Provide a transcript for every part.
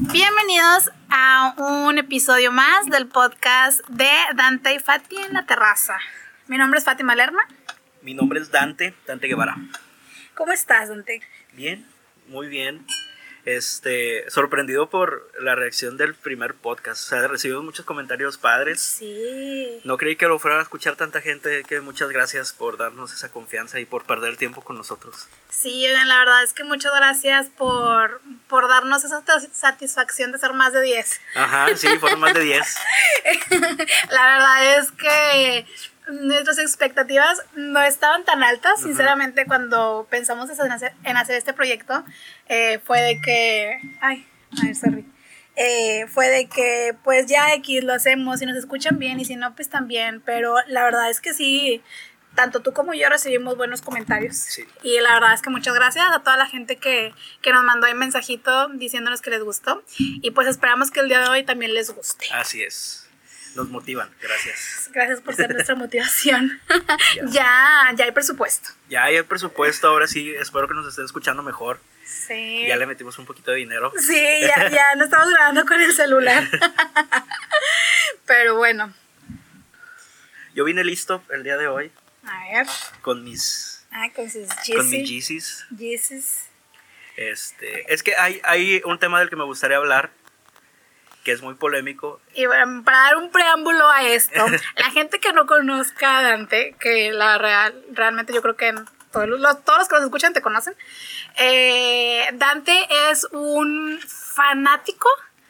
Bienvenidos a un episodio más del podcast de Dante y Fati en la terraza. Mi nombre es Fátima Lerma. Mi nombre es Dante, Dante Guevara. ¿Cómo estás, Dante? Bien, muy bien. Este, sorprendido por la reacción del primer podcast. O sea, recibimos muchos comentarios padres. Sí. No creí que lo fueran a escuchar tanta gente. Que muchas gracias por darnos esa confianza y por perder tiempo con nosotros. Sí, la verdad es que muchas gracias por, por darnos esa satisfacción de ser más de 10. Ajá, sí, fueron más de 10. la verdad es que nuestras expectativas no estaban tan altas, sinceramente, cuando pensamos en hacer, en hacer este proyecto, eh, fue de que, ay, a ver, sorry, eh, fue de que, pues ya X lo hacemos y nos escuchan bien y si no, pues también, pero la verdad es que sí, tanto tú como yo recibimos buenos comentarios. Sí. Y la verdad es que muchas gracias a toda la gente que, que nos mandó un mensajito diciéndonos que les gustó. Y pues esperamos que el día de hoy también les guste. Así es nos motivan, gracias. Gracias por ser nuestra motivación. ya. ya, hay presupuesto. Ya hay presupuesto, ahora sí, espero que nos estén escuchando mejor. Sí. Ya le metimos un poquito de dinero. Sí, ya, ya no estamos grabando con el celular. Pero bueno. Yo vine listo el día de hoy. A ver. Con mis. Ah, con sus Con mis Yeezys. Yeezys. Este, es que hay, hay un tema del que me gustaría hablar que es muy polémico. Y bueno, para dar un preámbulo a esto, la gente que no conozca a Dante, que la real, realmente yo creo que todos los, todos los que nos escuchan te conocen, eh, Dante es un fanático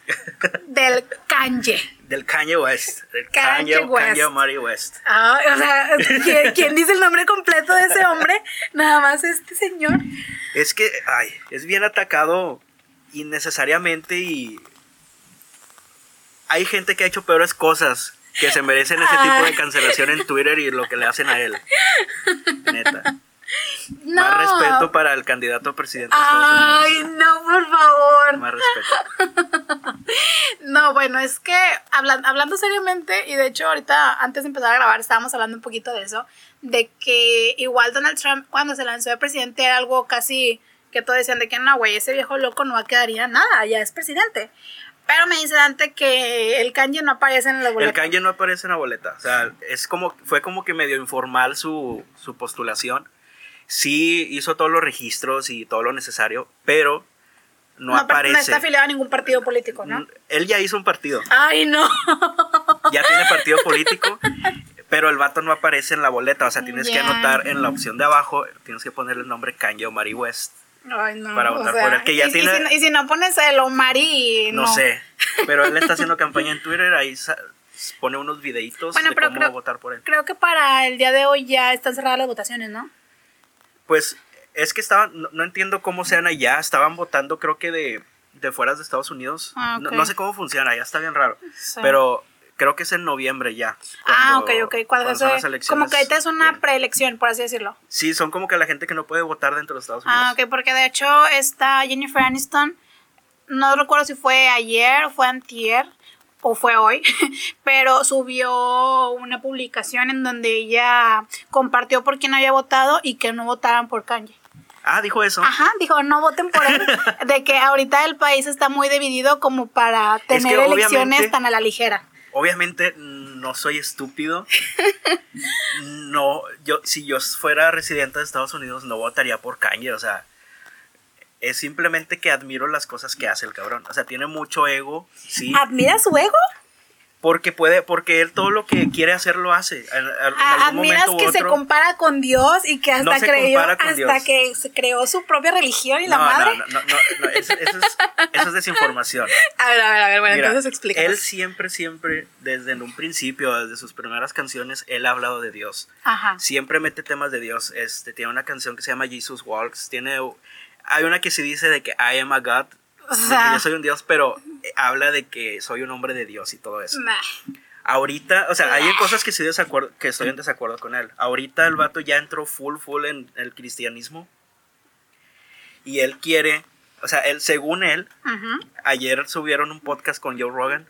del Kanye. Del Kanye West. Del Kanye, Kanye, West. Kanye West. Ah, o sea, ¿quién, ¿quién, dice el nombre completo de ese hombre? Nada más este señor. Es que, ay, es bien atacado innecesariamente y hay gente que ha hecho peores cosas que se merecen ese tipo de cancelación en Twitter y lo que le hacen a él. Neta. No. Más respeto para el candidato a presidente de Estados Unidos. Ay, no, por favor. Más respeto. no, bueno, es que hablando, hablando seriamente, y de hecho ahorita antes de empezar a grabar estábamos hablando un poquito de eso, de que igual Donald Trump cuando se lanzó de presidente era algo casi que todos decían de que no, güey, ese viejo loco no va a quedaría nada, ya es presidente. Pero me dice Dante que el kanji no aparece en la boleta. El kanji no aparece en la boleta. O sea, es como, fue como que medio informal su, su postulación. Sí hizo todos los registros y todo lo necesario, pero no, aparece. No está afiliado a ningún partido político, ¿no? Mm, él ya hizo un partido. Ay, no. Ya tiene partido político, pero el vato no aparece en la boleta. O sea, tienes que anotar en la opción de abajo, tienes que ponerle el nombre Kanye o Mari West. Ay, no, para votar por él. Que ya y, tiene... y, si, no pones el Omari. No, no sé. Pero él está haciendo campaña en Twitter, ahí pone unos videitos de cómo votar por él. Creo que para el día de hoy ya están cerradas las votaciones, ¿no? Pues es que estaban, no, entiendo cómo sean allá, estaban votando creo que de, de fuera de Estados Unidos. Ah, no, sé cómo funciona, ya está bien raro. Pero creo que es en noviembre ya. ah, ok, ok. Cuando, son las elecciones, como que ahorita es una preelección, por así decirlo. Sí, son como que la gente que no puede votar dentro de Estados Unidos. Ah, ok, porque de hecho está Jennifer Aniston, no recuerdo si fue ayer o fue antier o fue hoy, pero subió una publicación en donde ella compartió por quién había votado y que no votaran por Kanye. Ah, dijo eso. Ajá, dijo, no voten por él. de que ahorita el país está muy dividido como para tener elecciones tan a la ligera obviamente no soy estúpido. No, yo, si yo fuera residente de Estados Unidos, no votaría por Kanye. O sea, es simplemente que admiro las cosas que hace el cabrón. O sea, tiene mucho ego. Sí. ¿Admira su ego? Porque puede, porque él todo lo que quiere hacer lo hace. Ah, admiras que se compara con Dios y que hasta creyó, hasta que se creó su propia religión y la madre. No, no, no, no eso, es, desinformación. A ver, a ver, a ver, bueno, entonces explica. Él siempre, siempre, desde un principio, desde sus primeras canciones, él ha hablado de Dios. Ajá. Siempre mete temas de Dios. Este, tiene una canción que se llama Jesus Walks. Tiene, hay una que se dice de que I am a God. O sea, yo soy un Dios, pero habla de que soy un hombre de Dios y todo eso. Ahorita, o sea, hay cosas que, estoy desacuerdo, que estoy en desacuerdo con él. Ahorita el vato ya entró full, full en el cristianismo. Y él quiere, o sea, él, según él, ayer subieron un podcast con Joe Rogan.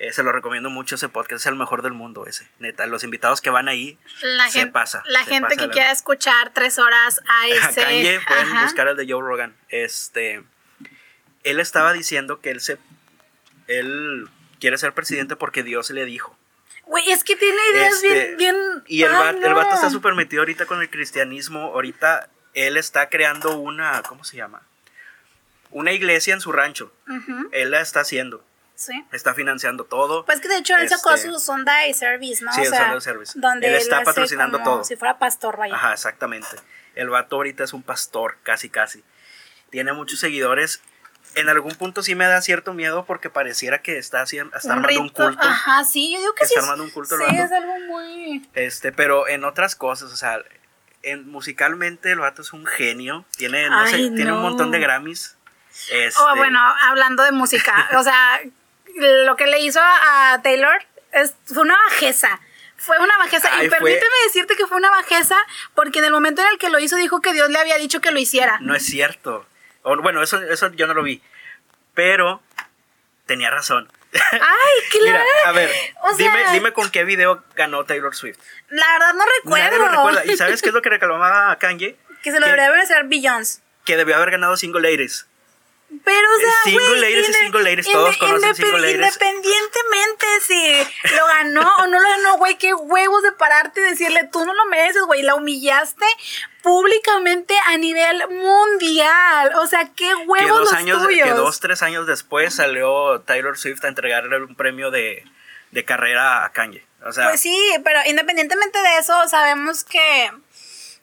Eh, se lo recomiendo mucho ese podcast, es el mejor del mundo ese, neta. Los invitados que van ahí la se gente, pasa. La gente que quiera escuchar tres horas a ese. pueden buscar el de Joe Rogan. Este él estaba diciendo que él se él quiere ser presidente porque Dios le dijo. Güey, es que tiene ideas bien, Este, bien. Y el, vato, el vato está súper metido ahorita con el cristianismo. Ahorita él está creando una, ¿cómo se llama? Una iglesia en su rancho. Ujú, Él la está haciendo. Sí. Está financiando todo. Pues que de hecho él sacó Este- su Sunday Service, ¿no? Sí, o el sea, Sunday Service. Donde Él está hace patrocinando como todo. Si fuera pastor, vaya. Ajá, exactamente. El vato ahorita es un pastor, casi, casi. Tiene muchos seguidores. En algún punto sí me da cierto miedo porque pareciera que está, haciendo, está armando un culto. Ajá, sí, yo digo que sí. Está es- armando un culto Sí, es algo muy. Este, pero en otras cosas, o sea, en, musicalmente el vato es un genio. Tiene, no sé, tiene un montón de Grammys. Este, Oh, bueno, hablando de música, o sea, lo que le hizo a, Taylor es, fue una bajeza. Fue una bajeza. Ay, y fue- permíteme decirte que fue una bajeza porque en el momento en el que lo hizo dijo que Dios le había dicho que lo hiciera. No es cierto. O, bueno, eso, eso yo no lo vi. Pero tenía razón. Ay, claro. Mira, a ver, O sea- dime, dime con qué video ganó Taylor Swift. La verdad no Nadie recuerdo. lo recuerda. ¿Y sabes qué es lo que reclamaba a Kanye? que se lo debería hacer Beyoncé. que debió haber ganado Single Ladies. Pero, o sea, Single ladies es inde- single ladies, todos conocen single ladies. Independientemente si lo ganó o no lo ganó, güey, qué huevos de pararte y decirle, tú no lo mereces, güey, la humillaste públicamente a nivel mundial. O sea, qué Que huevos dos, los años, tuyos. que dos, tres años después salió Taylor Swift a entregarle un premio de, de carrera a Kanye. O sea, Pues sí, pero independientemente de eso, sabemos que,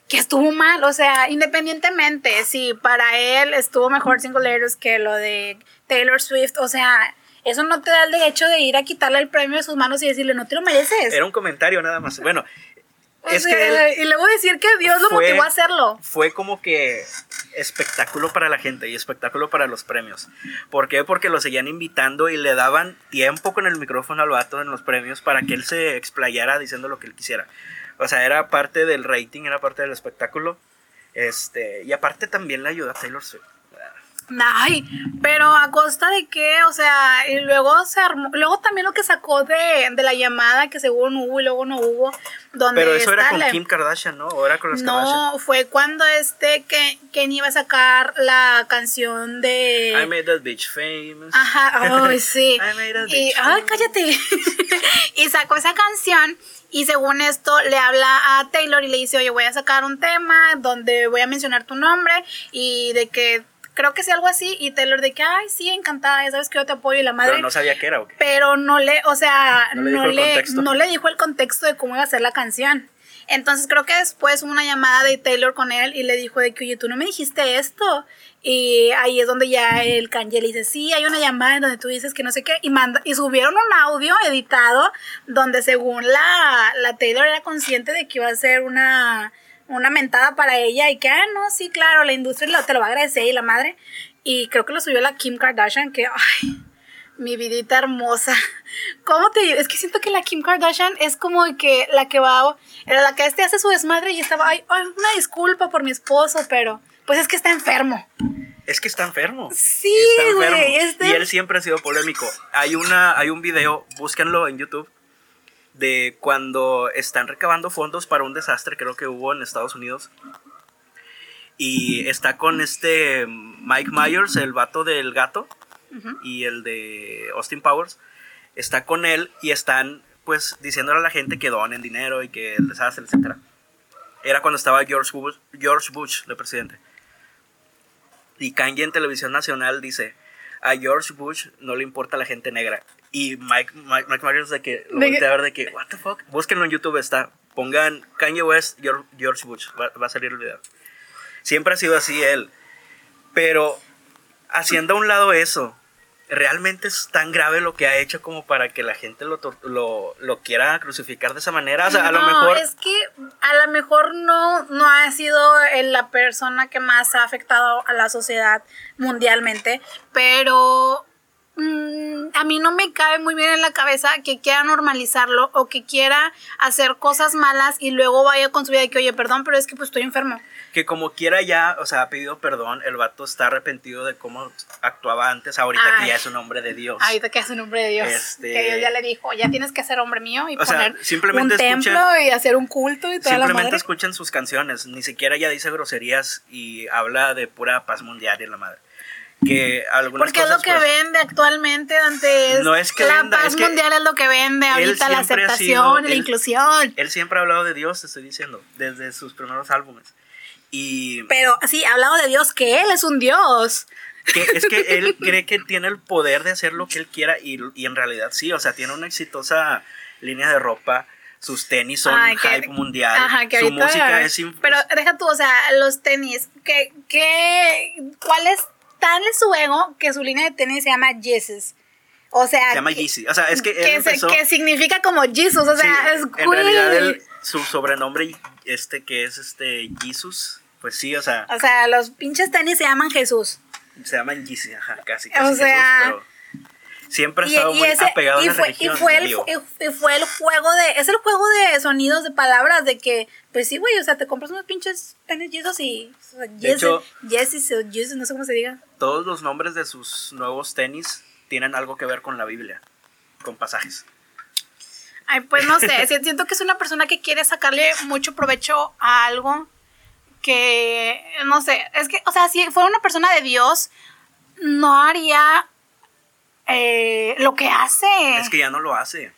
que estuvo mal. O sea, independientemente, si para él estuvo mejor Single Ladies que lo de Taylor Swift, o sea, eso no te da el derecho de ir a quitarle el premio de sus manos y decirle, no te lo mereces. era un comentario nada más. Bueno, O es sea, que y luego decir que Dios lo motivó a hacerlo. fue como que espectáculo para la gente y espectáculo para los premios. ¿Por qué? Porque lo seguían invitando y le daban tiempo con el micrófono al vato en los premios para que él se explayara diciendo lo que él quisiera. O sea, era parte del rating, era parte del espectáculo. Este, y aparte también le ayudó a Taylor Swift. Ay, pero a costa de qué, o sea, y luego se armó, luego también lo que sacó de, de la llamada que según hubo y luego no hubo, donde Pero eso era con la- Kim Kardashian, ¿no? O era con las Kardashian. No, fue cuando este que Ken iba a sacar la canción de I made that bitch famous. Ajá, ay, sí. I made that Y, bitch ay, famous. cállate. y sacó esa canción y según esto le habla a Taylor y le dice, oye, voy a sacar un tema donde voy a mencionar tu nombre y de que creo que sea algo así y Taylor de que, ay, sí, encantada, ya sabes que yo te apoyo y la madre. Pero no sabía qué era, ¿o qué? Pero no le, o sea, No le no dijo el le, contexto. no le dijo el contexto de cómo iba a ser la canción. Entonces creo que después hubo una llamada de Taylor con él y le dijo de que, oye, tú no me dijiste esto. Y ahí es donde ya el Kanye le dice, sí, hay una llamada en donde tú dices que no sé qué. Y, manda, y subieron un audio editado donde según la, la Taylor era consciente de que iba a ser una, una mentada para ella y que, ah, no, sí, claro, la industria te lo va a agradecer y la madre. Y creo que lo subió la Kim Kardashian, que, ay, mi vidita hermosa. ¿Cómo te digo? Es que siento que la Kim Kardashian es como que la que va, era la que este hace su desmadre y estaba, ay, ay, una disculpa por mi esposo, pero pues es que está enfermo. Es que está enfermo. Sí, Está enfermo. güey, está- Y él siempre ha sido polémico. Hay, una, hay un video, búsquenlo en YouTube, de cuando están recabando fondos para un desastre, creo que hubo en Estados Unidos. Y está con este Mike Myers, el vato del gato, y el de Austin Powers. Está con él y están pues diciéndole a la gente que donen dinero y que el desastre, etc. Era cuando estaba George Bush, George Bush de presidente. Y Kanye en televisión nacional dice, a George Bush no le importa la gente negra. Y Mike, Mike, Mike Myers de que lo voltea a ver de que, what the fuck. Búsquenlo en YouTube, está. Pongan Kanye West, George, George Bush. Va, va a salir el video. Siempre ha sido así él. Pero haciendo a un lado eso, realmente es tan grave lo que ha hecho como para que la gente lo, lo, lo quiera crucificar de esa manera. O sea, a lo No, mejor... es que a lo mejor no, no ha sido la persona que más ha afectado a la sociedad mundialmente, pero mm, a mí no me cabe muy bien en la cabeza que quiera normalizarlo o que quiera hacer cosas malas y luego vaya con su vida y que, oye, perdón, pero es que pues estoy enfermo. que como quiera ya, o sea, ha pedido perdón, el vato está arrepentido de cómo actuaba antes, ahorita Ay. que ya es un hombre de Dios. Ahorita que hace un nombre de Dios. Este- Que Dios ya le dijo, ya tienes que ser hombre mío y O sea, poner simplemente un templo escuchen- y hacer un culto y toda la Simplemente madre. escuchen sus canciones, ni siquiera ya dice groserías y habla de pura paz mundial y la madre. Que algunas Porque es lo que pues, vende actualmente, Dante. No es que la venda, paz es que mundial es lo que vende ahorita, la aceptación, sido- la él- inclusión. Él siempre ha hablado de Dios, te estoy diciendo, desde sus primeros álbumes. Y Pero sí, ha hablado de Dios, que Él es un Dios. que es que él cree que tiene el poder de hacer lo que él quiera y, y en realidad sí, o sea, tiene una exitosa línea de ropa, sus tenis son Ay, que- hype mundial, Ajá, que su música es... Pero deja tú, o sea, los tenis, ¿qué, qué, ¿cuál es tan es su ego que su línea de tenis se llama Jesus? O sea, se llama Yeezy, o sea, es que él que, se- empezó... que significa como Jesus, o sea, sí, es en cool. realidad él- su sobrenombre este que es este Jesus, pues sí, o sea, O sea, los pinches tenis se llaman Jesús. se llaman Yeezy, ajá, casi, O sea, pero siempre ha Y, estado y muy ese- apegado y a la fue, y fue el, y- y fue el juego de, es el juego de sonidos, de palabras, de que, pues sí, güey, o sea, te compras unos pinches tenis Jesus y, o sea, De hecho- Jesus o Jesus, no sé cómo se diga. Todos los nombres de sus nuevos tenis tienen algo que ver con la Biblia, con pasajes. Ay, pues no sé, si- siento que es una persona que quiere sacarle mucho provecho a algo que, no sé, es que, o sea, si fuera una persona de Dios, no haría eh, lo que hace. Es que ya no lo hace.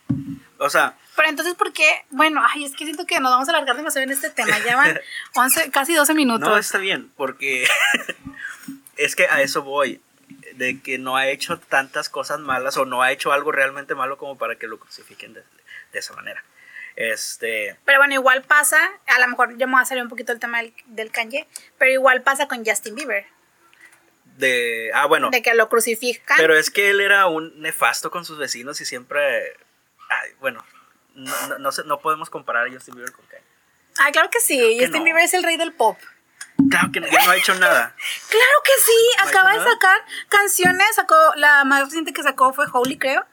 O sea, Pero entonces, ¿por qué? Bueno, ay, es que siento que nos vamos a alargar demasiado en este tema. Ya van 11, casi 12 minutos. no está bien, porque es que a eso voy. De que no ha hecho tantas cosas malas o no ha hecho algo realmente malo como para que lo crucifiquen de, de esa manera. Este. Pero bueno, igual pasa, a lo mejor ya me voy a salir un poquito el tema del, del Kanye, pero igual pasa con Justin Bieber, De. Ah, bueno. de que lo crucifican. Pero es que él era un nefasto con sus vecinos y siempre. Ay, bueno. No, no, no no podemos comparar a Justin Bieber con Kanye. Ah, claro que sí, que Justin no. Bieber es el rey del pop. Claro que ya no ha hecho nada. Claro que sí, ¿No acaba de sacar canciones, sacó, la más reciente que sacó fue Holy, creo.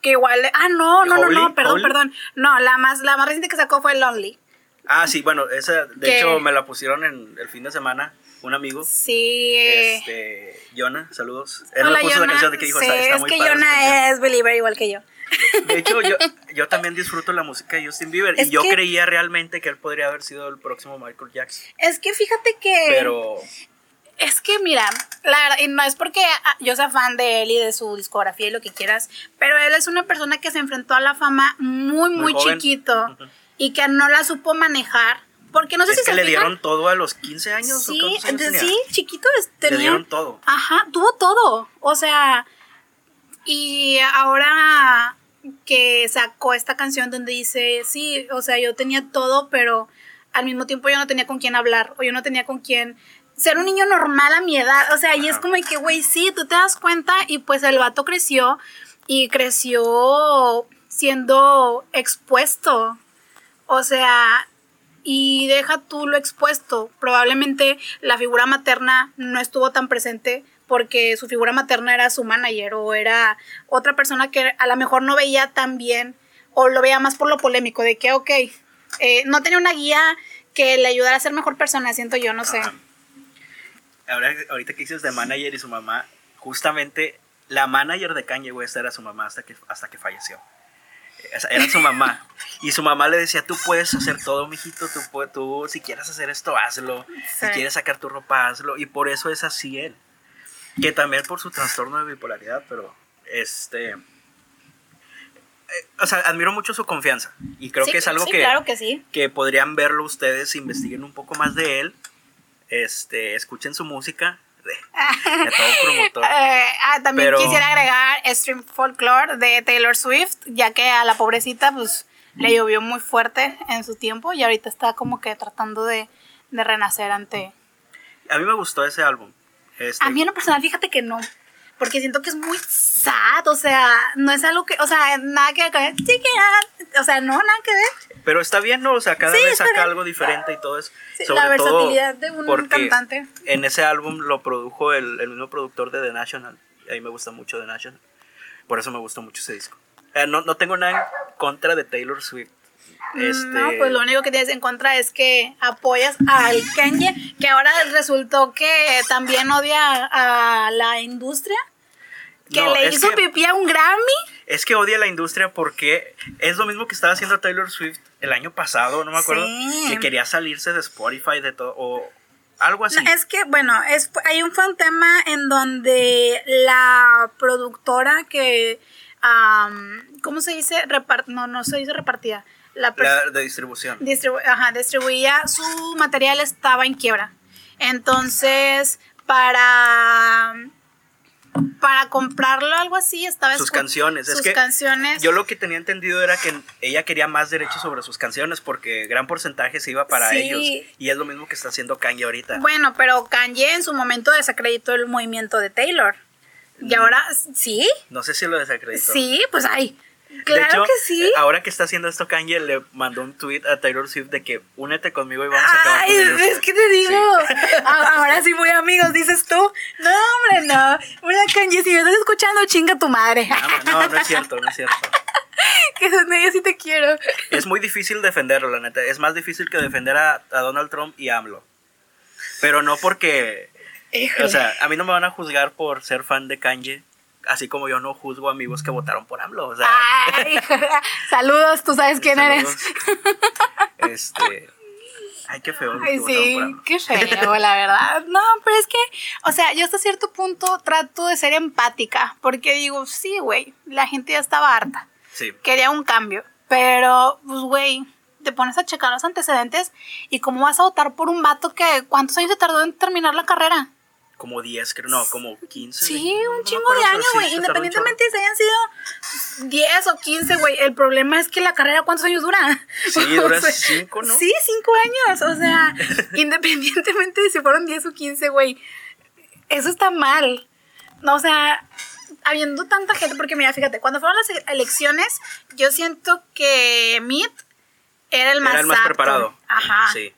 Que igual, ah, no, no, no, no, perdón, ¿Holy? perdón. No, la más, la más reciente que sacó fue Lonely. Ah, sí, bueno, esa, de ¿Qué? hecho, me la pusieron en el fin de semana. Un amigo. Sí. Este, Jonah, saludos. Él hola, me puso la canción de que dijo, Sí, está, está es muy que padre esa canción". Jonah es believer igual que yo. De hecho, yo, yo también disfruto la música de Justin Bieber. Es y yo que- creía realmente que él podría haber sido el próximo Michael Jackson. Es que fíjate que... Pero Es que mira, la verdad, y no es porque ah, yo sea fan de él y de su discografía y lo que quieras, pero él es una persona que se enfrentó a la fama muy, muy, chiquito y que no la supo manejar. Porque no sé es si que se le fijan- dieron todo a los 15 años. ¿o Sí, de- tenía? sí, chiquito tenía. Le dieron todo. Ajá, tuvo todo. O sea, y ahora que sacó esta canción donde dice, sí, o sea, yo tenía todo, pero al mismo tiempo yo no tenía con quién hablar o yo no tenía con quién ser un niño normal a mi edad. O sea, y es como que, güey, sí, tú te das cuenta y pues el vato creció y creció siendo expuesto. O sea, y deja tú lo expuesto. Probablemente la figura materna no estuvo tan presente porque su figura materna era su manager o era otra persona que a lo mejor no veía tan bien o lo veía más por lo polémico de que, ok, eh, no tenía una guía que le ayudara a ser mejor persona, siento yo, no sé. Ahora, ahorita que dices de manager y su mamá, justamente la manager de Kanye West era su mamá hasta que, hasta que falleció. Era su mamá. Y su mamá le decía, tú puedes hacer todo, mijito, tú, tú si quieres hacer esto, hazlo. Si quieres sacar tu ropa, hazlo. Y por eso es así él. Que también por su trastorno de bipolaridad, pero este... eh, o sea, admiro mucho su confianza. Y creo Sí, que es algo sí, que, claro que sí. que podrían verlo ustedes, investiguen un poco más de él, este, escuchen su música, de, todo promotor. Eh, ah, también Pero- quisiera agregar Stream Folklore de Taylor Swift, ya que a la pobrecita pues le llovió muy fuerte en su tiempo y ahorita está como que tratando de, de renacer ante... A mí me gustó ese álbum. Este, A mí en lo personal, fíjate que no, porque siento que es muy sad, o sea, no es algo que, o sea, nada que ver, o sea, no, nada que ver. Pero está bien, ¿no? O sea, cada Sí, vez saca algo diferente y todo eso. Sí, Sobre la todo versatilidad de un porque cantante. En ese álbum lo produjo el, el mismo productor de The National. Y a mí me gusta mucho The National. Por eso me gustó mucho ese disco. Eh, no, no tengo nada en contra de Taylor Swift. Este, No, pues lo único que tienes en contra es que apoyas al Kanye, que ahora resultó que también odia a la industria, que no, le hizo que- pipí a un Grammy. Es que odia la industria porque es lo mismo que estaba haciendo Taylor Swift el año pasado, no me acuerdo, Sí. que quería salirse de Spotify, de todo, o Algo así. es que, bueno, es, hay un, fue un tema en donde la productora que, ¿cómo se dice? no, no se dice repartida. La, de distribución. ajá, distribuía, su material estaba en quiebra. Entonces, para para comprarlo algo así estaba sus canciones. Sus canciones. yo lo que tenía entendido era que ella quería más derechos sobre sus canciones porque gran porcentaje se iba para ellos. Y es lo mismo que está haciendo Kanye ahorita. Bueno pero Kanye en su momento desacreditó el movimiento de Taylor. Y mm. ahora sí no sé si lo desacreditó. Sí pues ay Claro que sí. Ahora que está haciendo esto Kanye le mandó un tweet a Taylor Swift de que únete conmigo y vamos a acabar Ay, es que te digo. Ahora sí muy amigos, dices tú. No, hombre, no. Mira, Kanye, si me estás escuchando, chinga tu madre. No, no, es cierto, no es cierto. que yo sí te quiero. Es muy difícil defenderlo, la neta. Es más difícil que defender a, a Donald Trump y AMLO. Pero no porque... O sea, a mí no me van a juzgar por ser fan de Kanye así como yo no juzgo amigos que votaron por AMLO. O sea, saludos, tú sabes quién eres. Este. Ay, qué feo. Ay, sí, qué feo, la verdad. No, pero es que, o sea, yo hasta cierto punto trato de ser empática, porque digo, sí, güey, la gente ya estaba harta. Sí. Quería un cambio, pero, pues, güey, te pones a checar los antecedentes y cómo vas a votar por un vato que, ¿cuántos años se tardó en terminar la carrera? Como 10, creo, no, como 15. Sí, un chingo de años, güey. Independientemente si hayan sido 10 o 15, güey. El problema es que la carrera, ¿cuántos años dura? Sí, dura 5, ¿no? Sí, 5 años. O sea, independientemente de si fueron 10 o 15, güey. Eso está mal. No, o sea, habiendo tanta gente, porque mira, fíjate, cuando fueron las elecciones, yo siento que Meet era el más, era el más preparado. Ajá. Sí.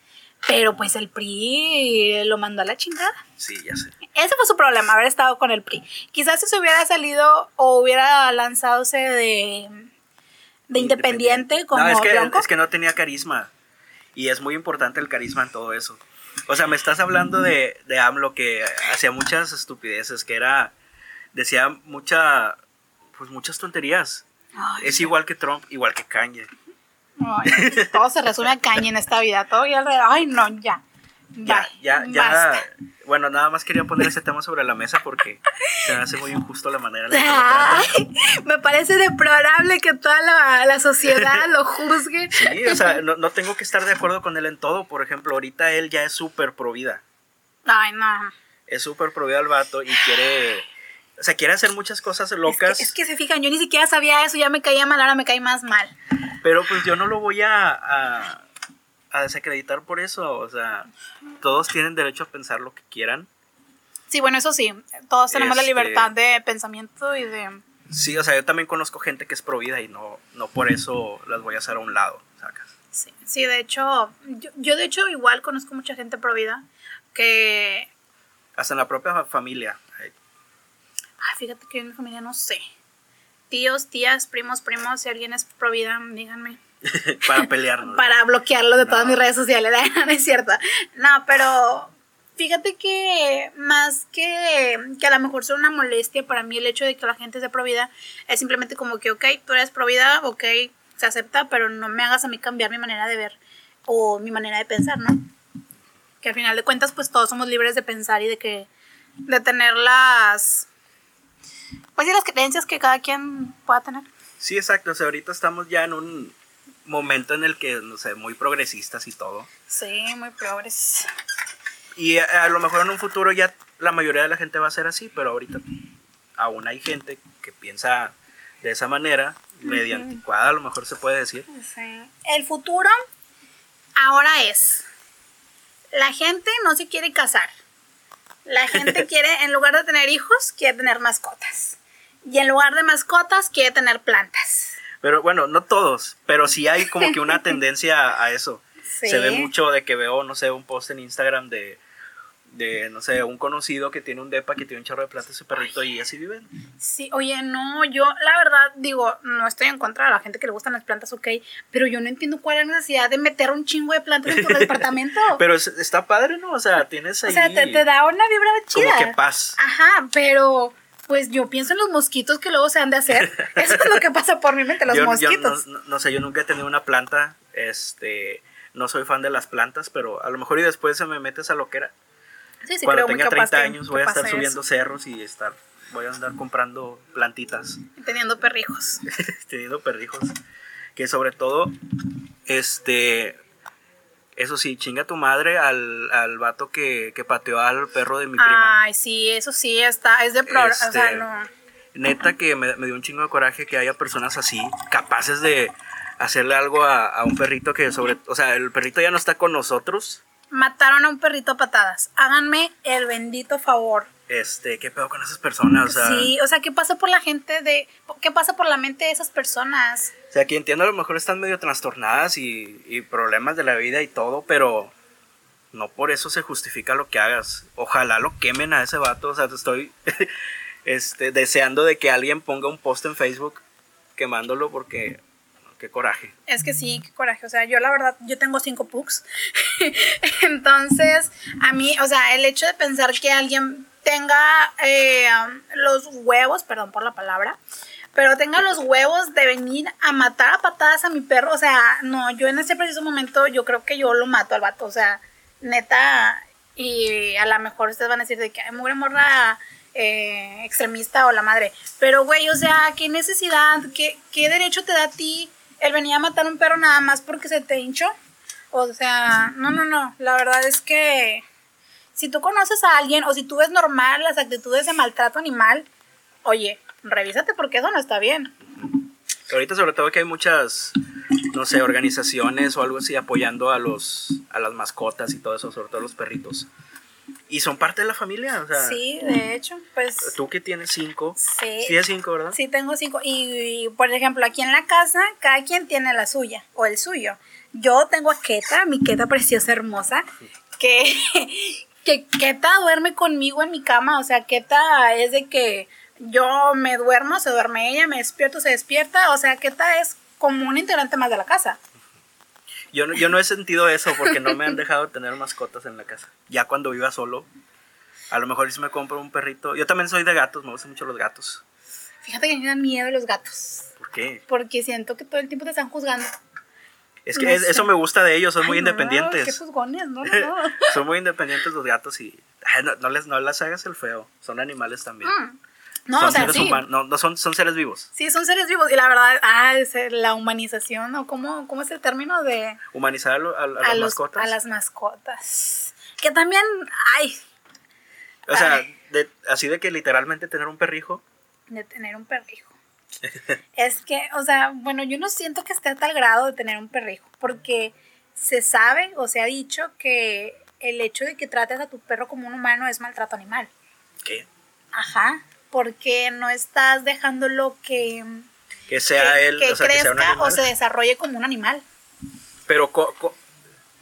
Pero pues el PRI lo mandó a la chingada. Sí, ya sé. Ese fue su problema, haber estado con el PRI. Quizás si se hubiera salido o hubiera lanzadose de, de independiente, como no, es que, es que no tenía carisma. Y es muy importante el carisma en todo eso. O sea, me estás hablando de, de AMLO que hacía muchas estupideces, que era. decía mucha. pues muchas tonterías. es igual que Trump, igual que Kanye todo se resume a caña en esta vida, todo y alrededor. Ay, no, ya. Ya, ya, ya. Bueno, nada más quería poner ese tema sobre la mesa porque se me hace muy injusto la manera en la que Me parece deplorable que toda la, sociedad lo juzgue. Sí, o sea, no, no, tengo que estar de acuerdo con él en todo. Por ejemplo, ahorita él ya es súper pro vida. Ay, no. Es súper pro vida el vato y quiere. O sea, quiere hacer muchas cosas locas. Es que, es que se fijan, yo ni siquiera sabía eso, ya me caía mal, ahora me cae más mal. Pero pues yo no lo voy a, a, desacreditar por eso. O sea, todos tienen derecho a pensar lo que quieran. Sí, bueno, eso sí. Todos tenemos la este, libertad de pensamiento y de... Sí, o sea, yo también conozco gente que es pro vida y no, no por eso las voy a hacer a un lado, ¿sacas? Sí, sí de hecho, yo, yo de hecho igual conozco mucha gente pro vida que... Hasta en la propia familia. Ay, fíjate que en mi familia no sé tíos, tías, primos, primos, si alguien es pro vida, díganme. para pelearnos. para bloquearlo de todas mis redes sociales, no es cierto. No, pero fíjate que más que, que a lo mejor sea una molestia para mí el hecho de que la gente sea pro vida, es simplemente como que, ok, tú eres pro vida, ok, se acepta, pero no me hagas a mí cambiar mi manera de ver o mi manera de pensar, ¿no? Que al final de cuentas, pues todos somos libres de pensar y de que, de tener las pues sí, las creencias que cada quien pueda tener. Sí, exacto. O sea, ahorita estamos ya en un momento en el que, no sé, muy progresistas y todo. Sí, muy progres. Y a, lo mejor en un futuro ya la mayoría de la gente va a ser así, pero ahorita aún hay gente que piensa de esa manera, media anticuada, a lo mejor se puede decir. Sí. El futuro ahora es, la gente no se quiere casar. La gente quiere, en lugar de tener hijos, quiere tener mascotas. Y en lugar de mascotas, quiere tener plantas. Pero bueno, no todos, pero sí hay como que una tendencia a eso. Se ve mucho de que veo, no sé, un post en Instagram de de, no sé, un conocido que tiene un depa que tiene un charro de plantas su perrito y así viven. Sí, oye, no, yo la verdad digo, no estoy en contra de la gente que le gustan las plantas, ok, pero yo no entiendo cuál es la necesidad de meter un chingo de plantas en tu departamento. pero está padre, ¿no? O sea, tienes ahí... O sea, te, da una vibra chida. Como que paz. Ajá, pero pues yo pienso en los mosquitos que luego se han de hacer. Eso es lo que pasa por mi mente, los mosquitos. no, no, sé, yo nunca he tenido una planta, este, no soy fan de las plantas, pero a lo mejor y después se me mete esa loquera Sí, sí, Cuando tenga 30 años voy a estar subiendo cerros y estar voy a andar comprando plantitas. Teniendo perrijos. Teniendo perrijos. Que sobre todo, este, eso sí, chinga tu madre al, al vato que, que, pateó al perro de mi prima. Ay, sí, eso sí, está, es de pro, o sea, este, no. Neta que me, dio un chingo de coraje que haya personas así, capaces de hacerle algo a, a, un perrito que sobre, o sea, el perrito ya no está con nosotros. Mataron a un perrito a patadas. Háganme el bendito favor este, ¿qué pedo con esas personas? sí, o sea, ¿qué pasa por la gente de, qué pasa por la mente de esas personas? O sea, que entiendo a lo mejor están medio trastornadas y, y problemas de la vida y todo, pero no por eso se justifica lo que hagas. Ojalá lo quemen a ese vato, o sea, te estoy este, deseando de que alguien ponga un post en Facebook quemándolo porque qué coraje. Es que sí, qué coraje. O sea, yo la verdad, yo tengo cinco pugs. Entonces, a mí, o sea, el hecho de pensar que alguien tenga eh, los huevos, perdón por la palabra, pero tenga los huevos de venir a matar a patadas a mi perro. O sea, no, yo en ese preciso momento yo creo que yo lo mato al vato. O sea, neta, y a lo mejor ustedes van a decir de que hay mugre morra eh, extremista o la madre. Pero, güey, o sea, ¿qué necesidad, qué, qué derecho te da a ti el venir a matar a un perro nada más porque se te hinchó? O sea, no, no, no. La verdad es que si tú conoces a alguien o si tú ves normal las actitudes de maltrato animal, oye, revísate porque eso no está bien. Ahorita sobre todo que hay muchas, no sé, organizaciones o algo así apoyando a los a las mascotas y todo eso, sobre todo los perritos. Y son parte de la familia, o sea. Sí, de hecho, pues. Tú que tienes cinco. Sí. Sí, cinco, ¿verdad? Sí, tengo cinco. Y, por ejemplo, aquí en la casa, cada quien tiene la suya o el suyo. Yo tengo a Keta, mi Keta preciosa, hermosa, que, que Keta duerme conmigo en mi cama, o sea, Keta es de que yo me duermo, se duerme ella, me despierto, se despierta, o sea, Keta es como un integrante más de la casa. Yo no, yo no he sentido eso porque no me han dejado tener mascotas en la casa. Ya cuando viva solo, a lo mejor si me compro un perrito. Yo también soy de gatos, me gustan mucho los gatos. Fíjate que me dan miedo los gatos. ¿Por qué? Porque siento que todo el tiempo te están juzgando. Es que eso me gusta de ellos, son muy independientes. Qué juzgones, no, son muy independientes los gatos y no, les, no las hagas el feo, son animales también. Mm. No, son o sea, seres sí. no, no son, son seres vivos. Sí, son seres vivos. Y la verdad, ah, es la humanización, ¿o cómo, cómo es el término de. Humanizar a, las mascotas. A las mascotas. Que también, ay. O sea, de, así de que literalmente tener un perrijo. De tener un perrijo es que, o sea, bueno, yo no siento que esté a tal grado de tener un perrijo, porque se sabe o se ha dicho que el hecho de que trates a tu perro como un humano es maltrato animal. ¿Qué? Ajá, porque no estás dejándolo que... Que sea él, que crezca o se desarrolle como un animal. Pero,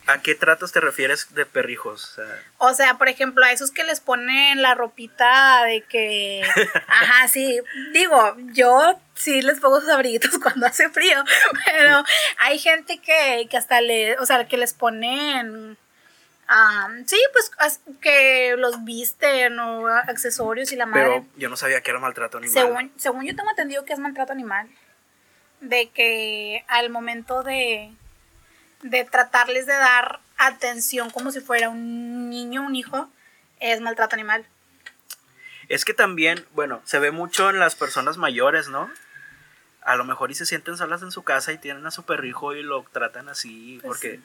¿A qué tratos te refieres de perrijos? O sea, por ejemplo, a esos que les ponen la ropita de que... Ajá, sí. Digo, yo sí les pongo sus abriguitos cuando hace frío, pero hay gente que, hasta le... O sea, que les ponen... sí, pues que los visten o accesorios y la madre. Pero yo no sabía que era maltrato animal. Según, según yo tengo entendido que es maltrato animal. De que al momento de de tratarles de dar atención como si fuera un niño, un hijo, es maltrato animal. Es que también, bueno, se ve mucho en las personas mayores, ¿no? A lo mejor y se sienten solas en su casa y tienen a su perrijo y lo tratan así pues porque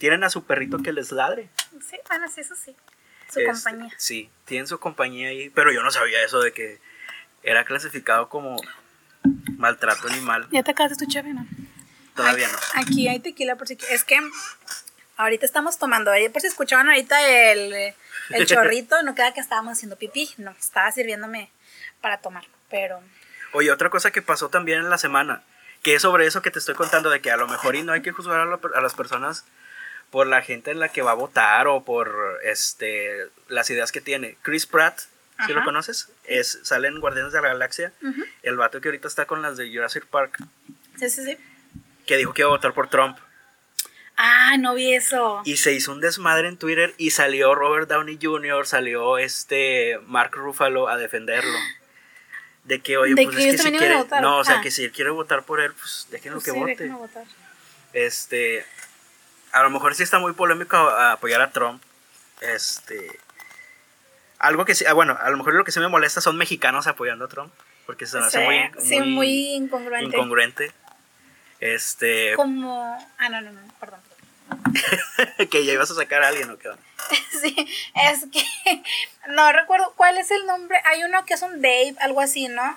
tienen a su perrito que les ladre. Sí, bueno, sí, eso sí. Su este, compañía. Sí, tienen su compañía ahí, pero yo no sabía eso de que era clasificado como maltrato animal. Ya te acabaste tu chave, ¿no? Todavía no. Aquí hay tequila por si Es que ahorita estamos tomando. Por si escuchaban ahorita el, el chorrito, no queda que estábamos haciendo pipí. No, estaba sirviéndome para tomar. Pero. Oye, otra cosa que pasó también en la semana, que es sobre eso que te estoy contando, de que a lo mejor y no hay que juzgar a, las personas por la gente en la que va a votar o por este las ideas que tiene. Chris Pratt, si lo conoces, es, sale en Guardianes de la Galaxia, el vato que ahorita está con las de Jurassic Park. Sí, sí, sí que dijo que iba a votar por Trump. Ah, no vi eso. Y se hizo un desmadre en Twitter y salió Robert Downey Jr., salió este Mark Ruffalo a defenderlo. De que, oye, pues es que si quiere. No, o sea, ah. que si él quiere votar por él, pues déjenlo pues que vote. Votar. Este. A lo mejor sí está muy polémico apoyar a Trump. Este. Algo que sí, ah, bueno, a lo mejor lo que sí me molesta son mexicanos apoyando a Trump, porque se me hace muy, muy, sí, muy incongruente. incongruente. Este. Como. Ah, no, no, no, perdón. que ya ibas a sacar a alguien o qué Sí, es que no recuerdo cuál es el nombre. Hay uno que es un Dave, algo así, ¿no?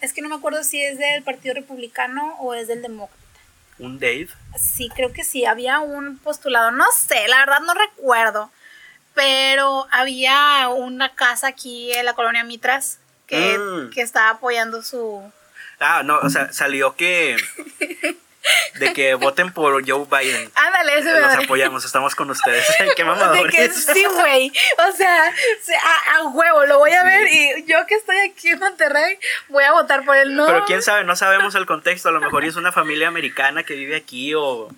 Es que no me acuerdo si es del Partido Republicano o es del Demócrata. ¿Un Dave? Sí, creo que sí. Había un postulado. No sé, la verdad no recuerdo. Pero había una casa aquí en la colonia Mitras que, mm. que estaba apoyando su. Ah, no, o sea, salió que de que voten por Joe Biden. Eso Los apoyamos, estamos con ustedes. Qué mamadores. De que sí, güey. O sea, a, huevo, lo voy a ver y yo que estoy aquí en Monterrey voy a votar por él. No. Pero quién sabe, no sabemos el contexto. A lo mejor es una familia americana que vive aquí o.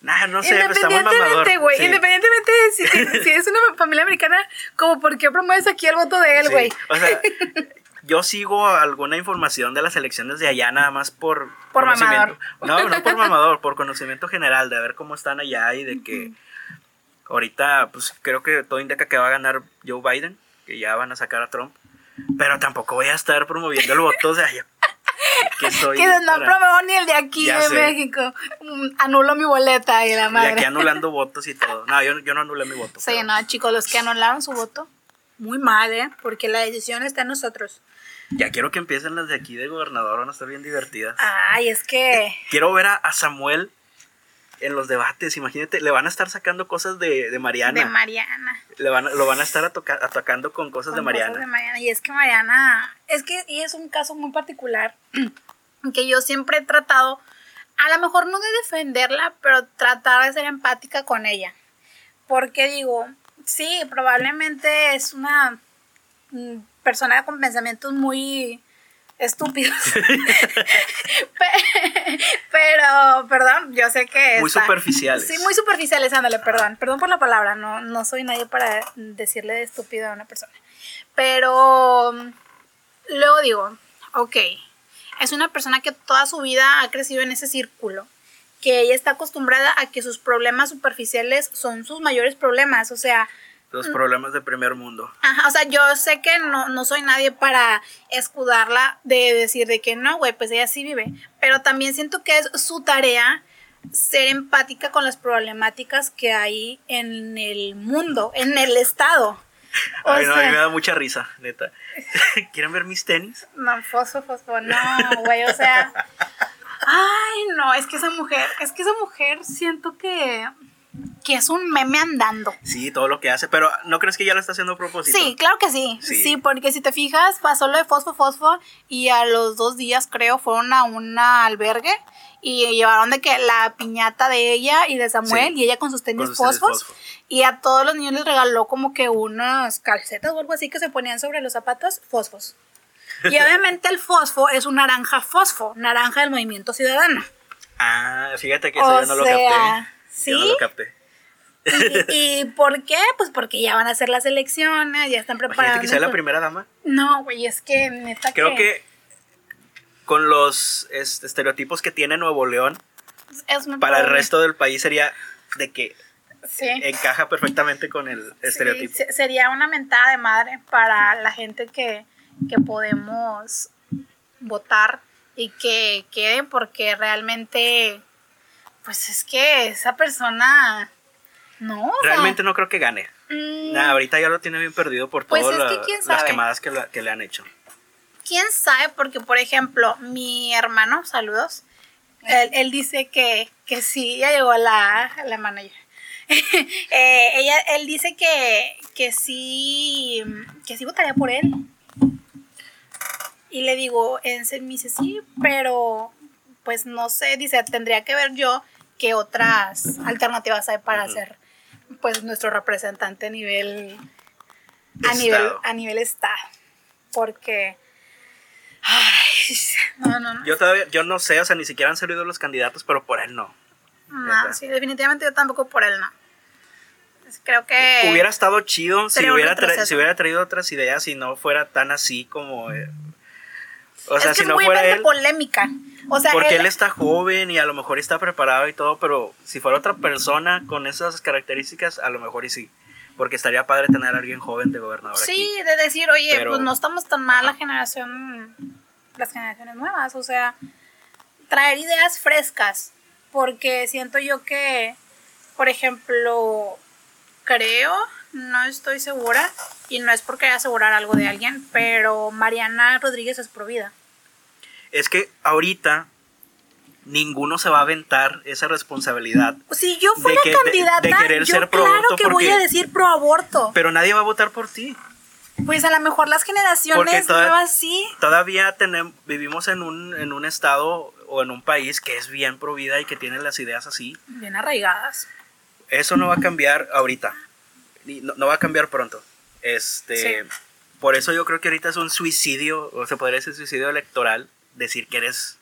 Nah, no sé, mamador. Güey, Independientemente de si, si, es una familia americana, como por qué promueves aquí el voto de él, güey. O sea, yo sigo alguna información de las elecciones de allá nada más por, por conocimiento. No, no por mamador, por conocimiento general, de ver cómo están allá y de que ahorita, pues creo que todo indica que va a ganar Joe Biden, que ya van a sacar a Trump. Pero tampoco voy a estar promoviendo el voto, o sea, que, soy que no promuevo ni el de aquí de México. Mm, anulo mi boleta y la madre. Y aquí anulando votos y todo. No, yo, yo no anulé mi voto. Sí, no, chicos, los que anularon su voto, muy mal, ¿eh? Porque la decisión está en nosotros. Ya quiero que empiecen las de aquí de gobernador, van a estar bien divertidas. Ay, es que. Quiero ver a, Samuel en los debates. Imagínate, le van a estar sacando cosas de, de Mariana. De Mariana. Le van, lo van a estar atacando con cosas de Mariana. Cosas de Mariana. Y es que Mariana. Es que y es un caso muy particular que yo siempre he tratado. A lo mejor no de defenderla, pero tratar de ser empática con ella. Porque digo, sí, probablemente es una mm, persona con pensamientos muy estúpidos. Pero, perdón, yo sé que... Muy superficiales. Sí, muy superficiales, ándale, perdón. Perdón por la palabra, no, no soy nadie para decirle de estúpido a una persona. Pero luego digo, ok, es una persona que toda su vida ha crecido en ese círculo que ella está acostumbrada a que sus problemas superficiales son sus mayores problemas, o sea, los problemas de primer mundo. Ajá, o sea, yo sé que no, no soy nadie para escudarla de decir de que no, güey, pues ella sí vive. Pero también siento que es su tarea ser empática con las problemáticas que hay en el mundo, en el estado. Ay, no, a mí me da mucha risa, neta. ¿Quieren ver mis tenis? No, fosfo, fosfo, no, güey, o sea. Ay, no, es que esa mujer, es que esa mujer siento que que es un meme andando. Sí, todo lo que hace, pero ¿no crees que ya lo está haciendo a propósito? Sí, claro que sí. sí. porque si te fijas, pasó lo de Fosfo Fosfo y a los dos días, creo, fueron a un albergue y llevaron de que la piñata de ella y de Samuel y ella con sus tenis fosfos. Y a todos los niños les regaló como que unas calcetas o algo así que se ponían sobre los zapatos fosfos. Y obviamente el fosfo es un naranja fosfo, naranja del movimiento ciudadano. Ah, fíjate que eso yo no lo capté. ¿Sí? Yo no lo capté. ¿Y, por qué? Pues porque ya van a hacer las elecciones, ya están preparados. que sea la primera dama? No, güey, es que neta Creo que, con los este, estereotipos que tiene Nuevo León, para el resto del país sería de que encaja perfectamente con el estereotipo. sería una mentada de madre para la gente que, que podemos votar y que queden porque realmente pues es que esa persona no. Realmente no creo que gane. Mm. ahorita ya lo tiene bien perdido por pues todas las quemadas que, le han hecho. ¿Quién sabe? Porque, por ejemplo, mi hermano, saludos, él, dice que, que sí, ya llegó la, la manager. Eh, ella, él dice que, que sí, que sí votaría por él. Y le digo, en me dice, sí, pero pues no sé, dice, tendría que ver yo qué otras alternativas hay para hacer pues nuestro representante a nivel a nivel a nivel estado porque ay, no, no, no. Yo todavía yo no sé, o sea, ni siquiera han salido los candidatos, pero por él no. No, sí, definitivamente yo tampoco por él no. Creo que hubiera estado chido si hubiera, si hubiera traído otras ideas y no fuera tan así como eh, o sea, si no fuera él, polémica. O sea, porque él, está joven y a lo mejor está preparado y todo, pero si fuera otra persona con esas características, a lo mejor y sí. Porque estaría padre tener a alguien joven de gobernador sí, de decir, oye, Pero- pues no estamos tan mal la generación, las generaciones nuevas, o sea, traer ideas frescas, porque siento yo que, por ejemplo, creo, no estoy segura, y no es porque asegurar algo de alguien, pero Mariana Rodríguez es provida. Es que ahorita ninguno se va a aventar esa responsabilidad. Si yo De fuera que- de- candidata, de querer yo ser pro claro aborto que voy a decir pro aborto. Pero nadie va a votar por ti. Pues a lo mejor las generaciones toda- nuevas sí. Todavía tenemos, vivimos en un, en un estado o en un país que es bien pro vida y que tiene las ideas así. Bien arraigadas. Eso no va a cambiar ahorita. No, no va a cambiar pronto. Este, Sí. Por eso yo creo que ahorita es un suicidio, o se podría decir suicidio electoral, decir que eres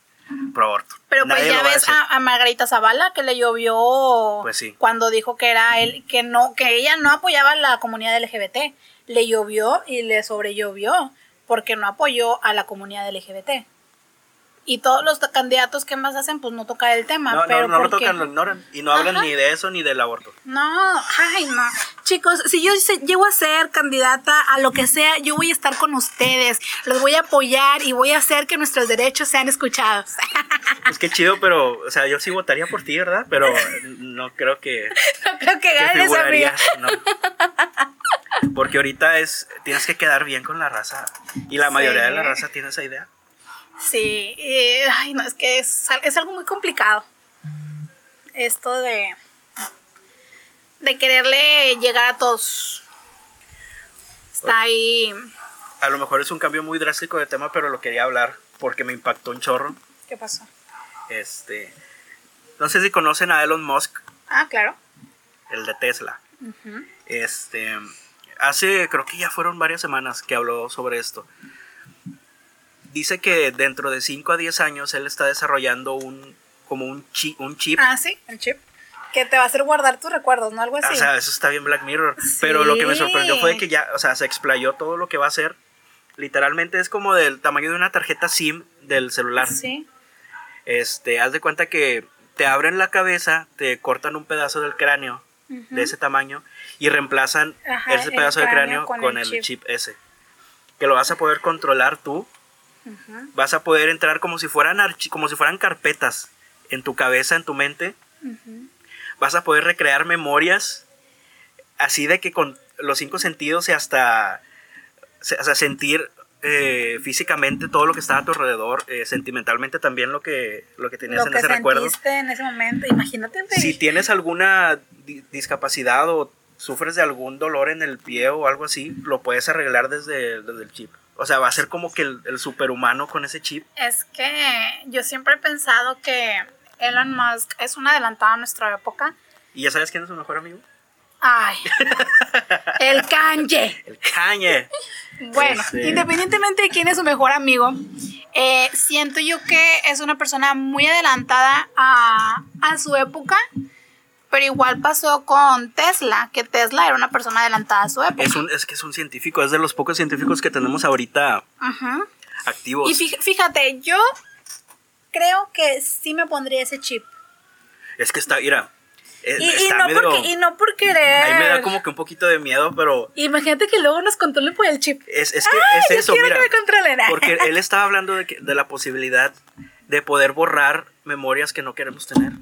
pro aborto. Pero pues ya ves a, a Margarita Zavala que le llovió Pues sí. cuando dijo que era él, que no, que ella no apoyaba a la comunidad LGBT. Le llovió y le sobrellovió porque no apoyó a la comunidad LGBT. Y todos los candidatos que más hacen, pues no toca el tema. No, pero no lo tocan, lo ignoran. Y no hablan Ajá. ni de eso ni del aborto. No, ay, no. Chicos, si yo llego a ser candidata a lo que sea, yo voy a estar con ustedes. Los voy a apoyar y voy a hacer que nuestros derechos sean escuchados. Es que chido, pero, o sea, yo sí votaría por ti, ¿verdad? Pero no creo que, no creo que ganes, no. Porque ahorita es, tienes que quedar bien con la raza. Y la mayoría de la raza tiene esa idea. Sí, eh, ay, no, es que es, es algo muy complicado. Esto de, de quererle llegar a todos. Está ahí. A lo mejor es un cambio muy drástico de tema, pero lo quería hablar porque me impactó un chorro. ¿Qué pasó? Este, no sé si conocen a Elon Musk, Ah, claro. el de Tesla. Este, hace, creo que ya fueron varias semanas que habló sobre esto. Dice que dentro de 5 a 10 años él está desarrollando un, como un chip, un chip. Ah, sí, el chip. Que te va a hacer guardar tus recuerdos, ¿no? Algo así. O sea, eso está bien Black Mirror. Pero lo que me sorprendió fue que ya, o sea, se explayó todo lo que va a hacer. Literalmente es como del tamaño de una tarjeta SIM del celular. sí. Este, haz de cuenta que te abren la cabeza, te cortan un pedazo del cráneo de ese tamaño y reemplazan Ajá, ese pedazo de cráneo con el, chip. chip. ese. Que lo vas a poder controlar tú. Vas a poder entrar como si fueran archi- como si fueran carpetas en tu cabeza, en tu mente. Vas a poder recrear memorias así de que con los cinco sentidos y hasta se- o sea, sentir eh, físicamente todo lo que está a tu alrededor, eh, sentimentalmente también lo que, lo que tenías Lo en que ese recuerdo. sentiste en ese momento. Imagínate. Si tienes alguna di- discapacidad o sufres de algún dolor en el pie o algo así, lo puedes arreglar desde, desde el chip. O sea, va a ser como que el, el superhumano con ese chip. Es que yo siempre he pensado que Elon Musk es un adelantado a nuestra época. ¿Y ya sabes quién es su mejor amigo? Ay, el Kanye. El Kanye. Bueno, Este- independientemente de quién es su mejor amigo, eh, siento yo que es una persona muy adelantada a, a su época, pero igual pasó con Tesla, que Tesla era una persona adelantada a su época. Es, un, es que es un científico, es de los pocos científicos que tenemos ahorita Ajá. activos. Y fí- fíjate, yo creo que sí me pondría ese chip. Es que está, mira, eh, Y, y no medio... porque, y no por querer. Ahí me da como que un poquito de miedo, pero Imagínate que luego nos controlen por el chip. es, es que Ay, es eso, mira. que me. Porque él estaba hablando de, que- de la posibilidad de poder borrar memorias que no queremos tener.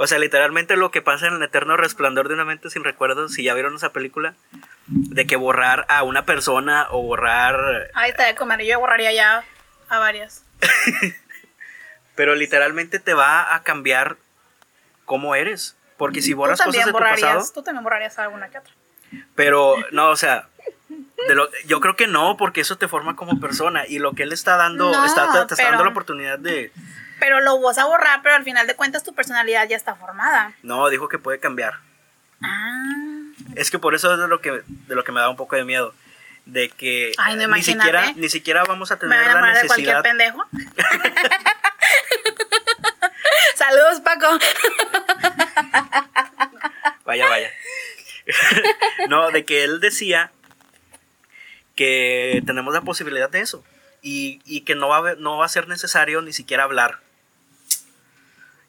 O sea, literalmente lo que pasa en el eterno resplandor de una mente sin recuerdos, si ya vieron esa película, de que borrar a una persona o borrar... Ahí está comer. Yo borraría ya a varias. Pero literalmente te va a cambiar cómo eres. Porque si borras cosas de tu pasado... Tú también borrarías alguna que otra. Pero, no, o sea, de lo- yo creo que no, porque eso te forma como persona. Y lo que él está dando, No, está, te está pero- dando la oportunidad de... Pero lo vas a borrar, pero al final de cuentas tu personalidad ya está formada. No, dijo que puede cambiar. Ah. Es que por eso es de lo que, de lo que me da un poco de miedo. De que Ay, no, ni, siquiera, ni siquiera vamos a Me tener van a la de cualquier necesidad. pendejo. Saludos, Paco. Vaya, vaya. no, de que él decía que tenemos la posibilidad de eso. Y, y que no va, a no va a ser necesario ni siquiera hablar.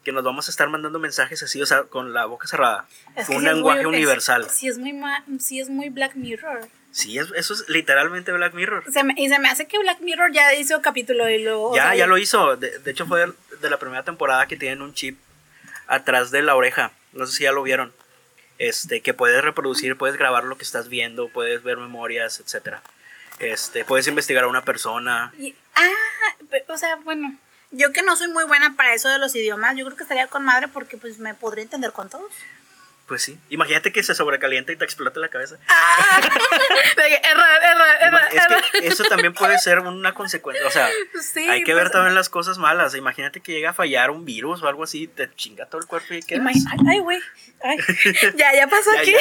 Que nos vamos a estar mandando mensajes así, o sea, con la boca cerrada. Fue un lenguaje universal. sí, es muy, sí es muy Black Mirror. Sí, eso es literalmente Black Mirror. y se me hace que Black Mirror ya hizo capítulo y luego... Ya, ya lo hizo. De, hecho, fue de, la primera temporada que tienen un chip atrás de la oreja. No sé si ya lo vieron. Este, que puedes reproducir, puedes grabar lo que estás viendo, puedes ver memorias, etcétera. Este, puedes investigar a una persona. ah, o sea, bueno, yo que no soy muy buena para eso de los idiomas, yo creo que estaría con madre porque pues me podría entender con todos. Pues sí. Imagínate que se sobrecalienta y te explota la cabeza. Ah, es que eso también puede ser una consecuencia. O sea, hay que ver pues, también las cosas malas. Imagínate que llega a fallar un virus o algo así, te chinga todo el cuerpo y quedas. Ay, güey. ya, ya pasó aquí.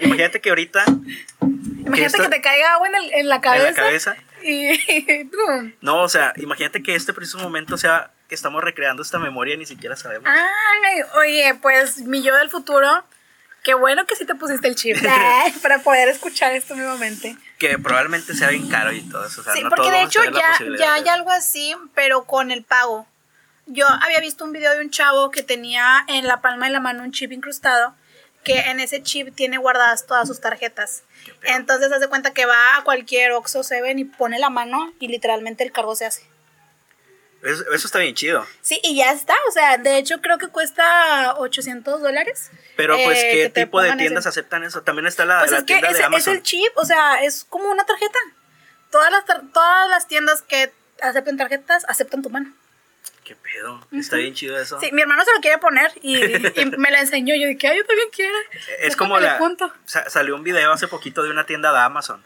Imagínate que ahorita. Imagínate que, te caiga agua en, el, en la cabeza. En la cabeza. Y. no, o sea, imagínate que este preciso momento sea que estamos recreando esta memoria y ni siquiera sabemos. Ay, oye, pues mi yo del futuro, qué bueno que sí te pusiste el chip para poder escuchar esto nuevamente. Que probablemente sea bien caro y todo eso. sí, porque de hecho ya, ya hay algo así, pero con el pago. Yo había visto un video de un chavo que tenía en la palma de la mano un chip incrustado, que en ese chip tiene guardadas todas sus tarjetas. Entonces hace cuenta que va a cualquier Oxxo Seven y pone la mano y literalmente el cargo se hace. Eso, está bien chido. Sí, y ya está. O sea, de hecho creo que cuesta 800 dólares. Pero pues, ¿qué tipo de tiendas aceptan eso? También está la, pues tienda es, de Amazon. es el chip, o sea, es como una tarjeta. Todas las, todas las tiendas que acepten tarjetas aceptan tu mano. ¿Qué pedo? Está bien chido eso. Sí, mi hermano se lo quiere poner y, me la enseñó. Yo dije, ay, yo también quiero. Es como la... Salió un video hace poquito de una tienda de Amazon.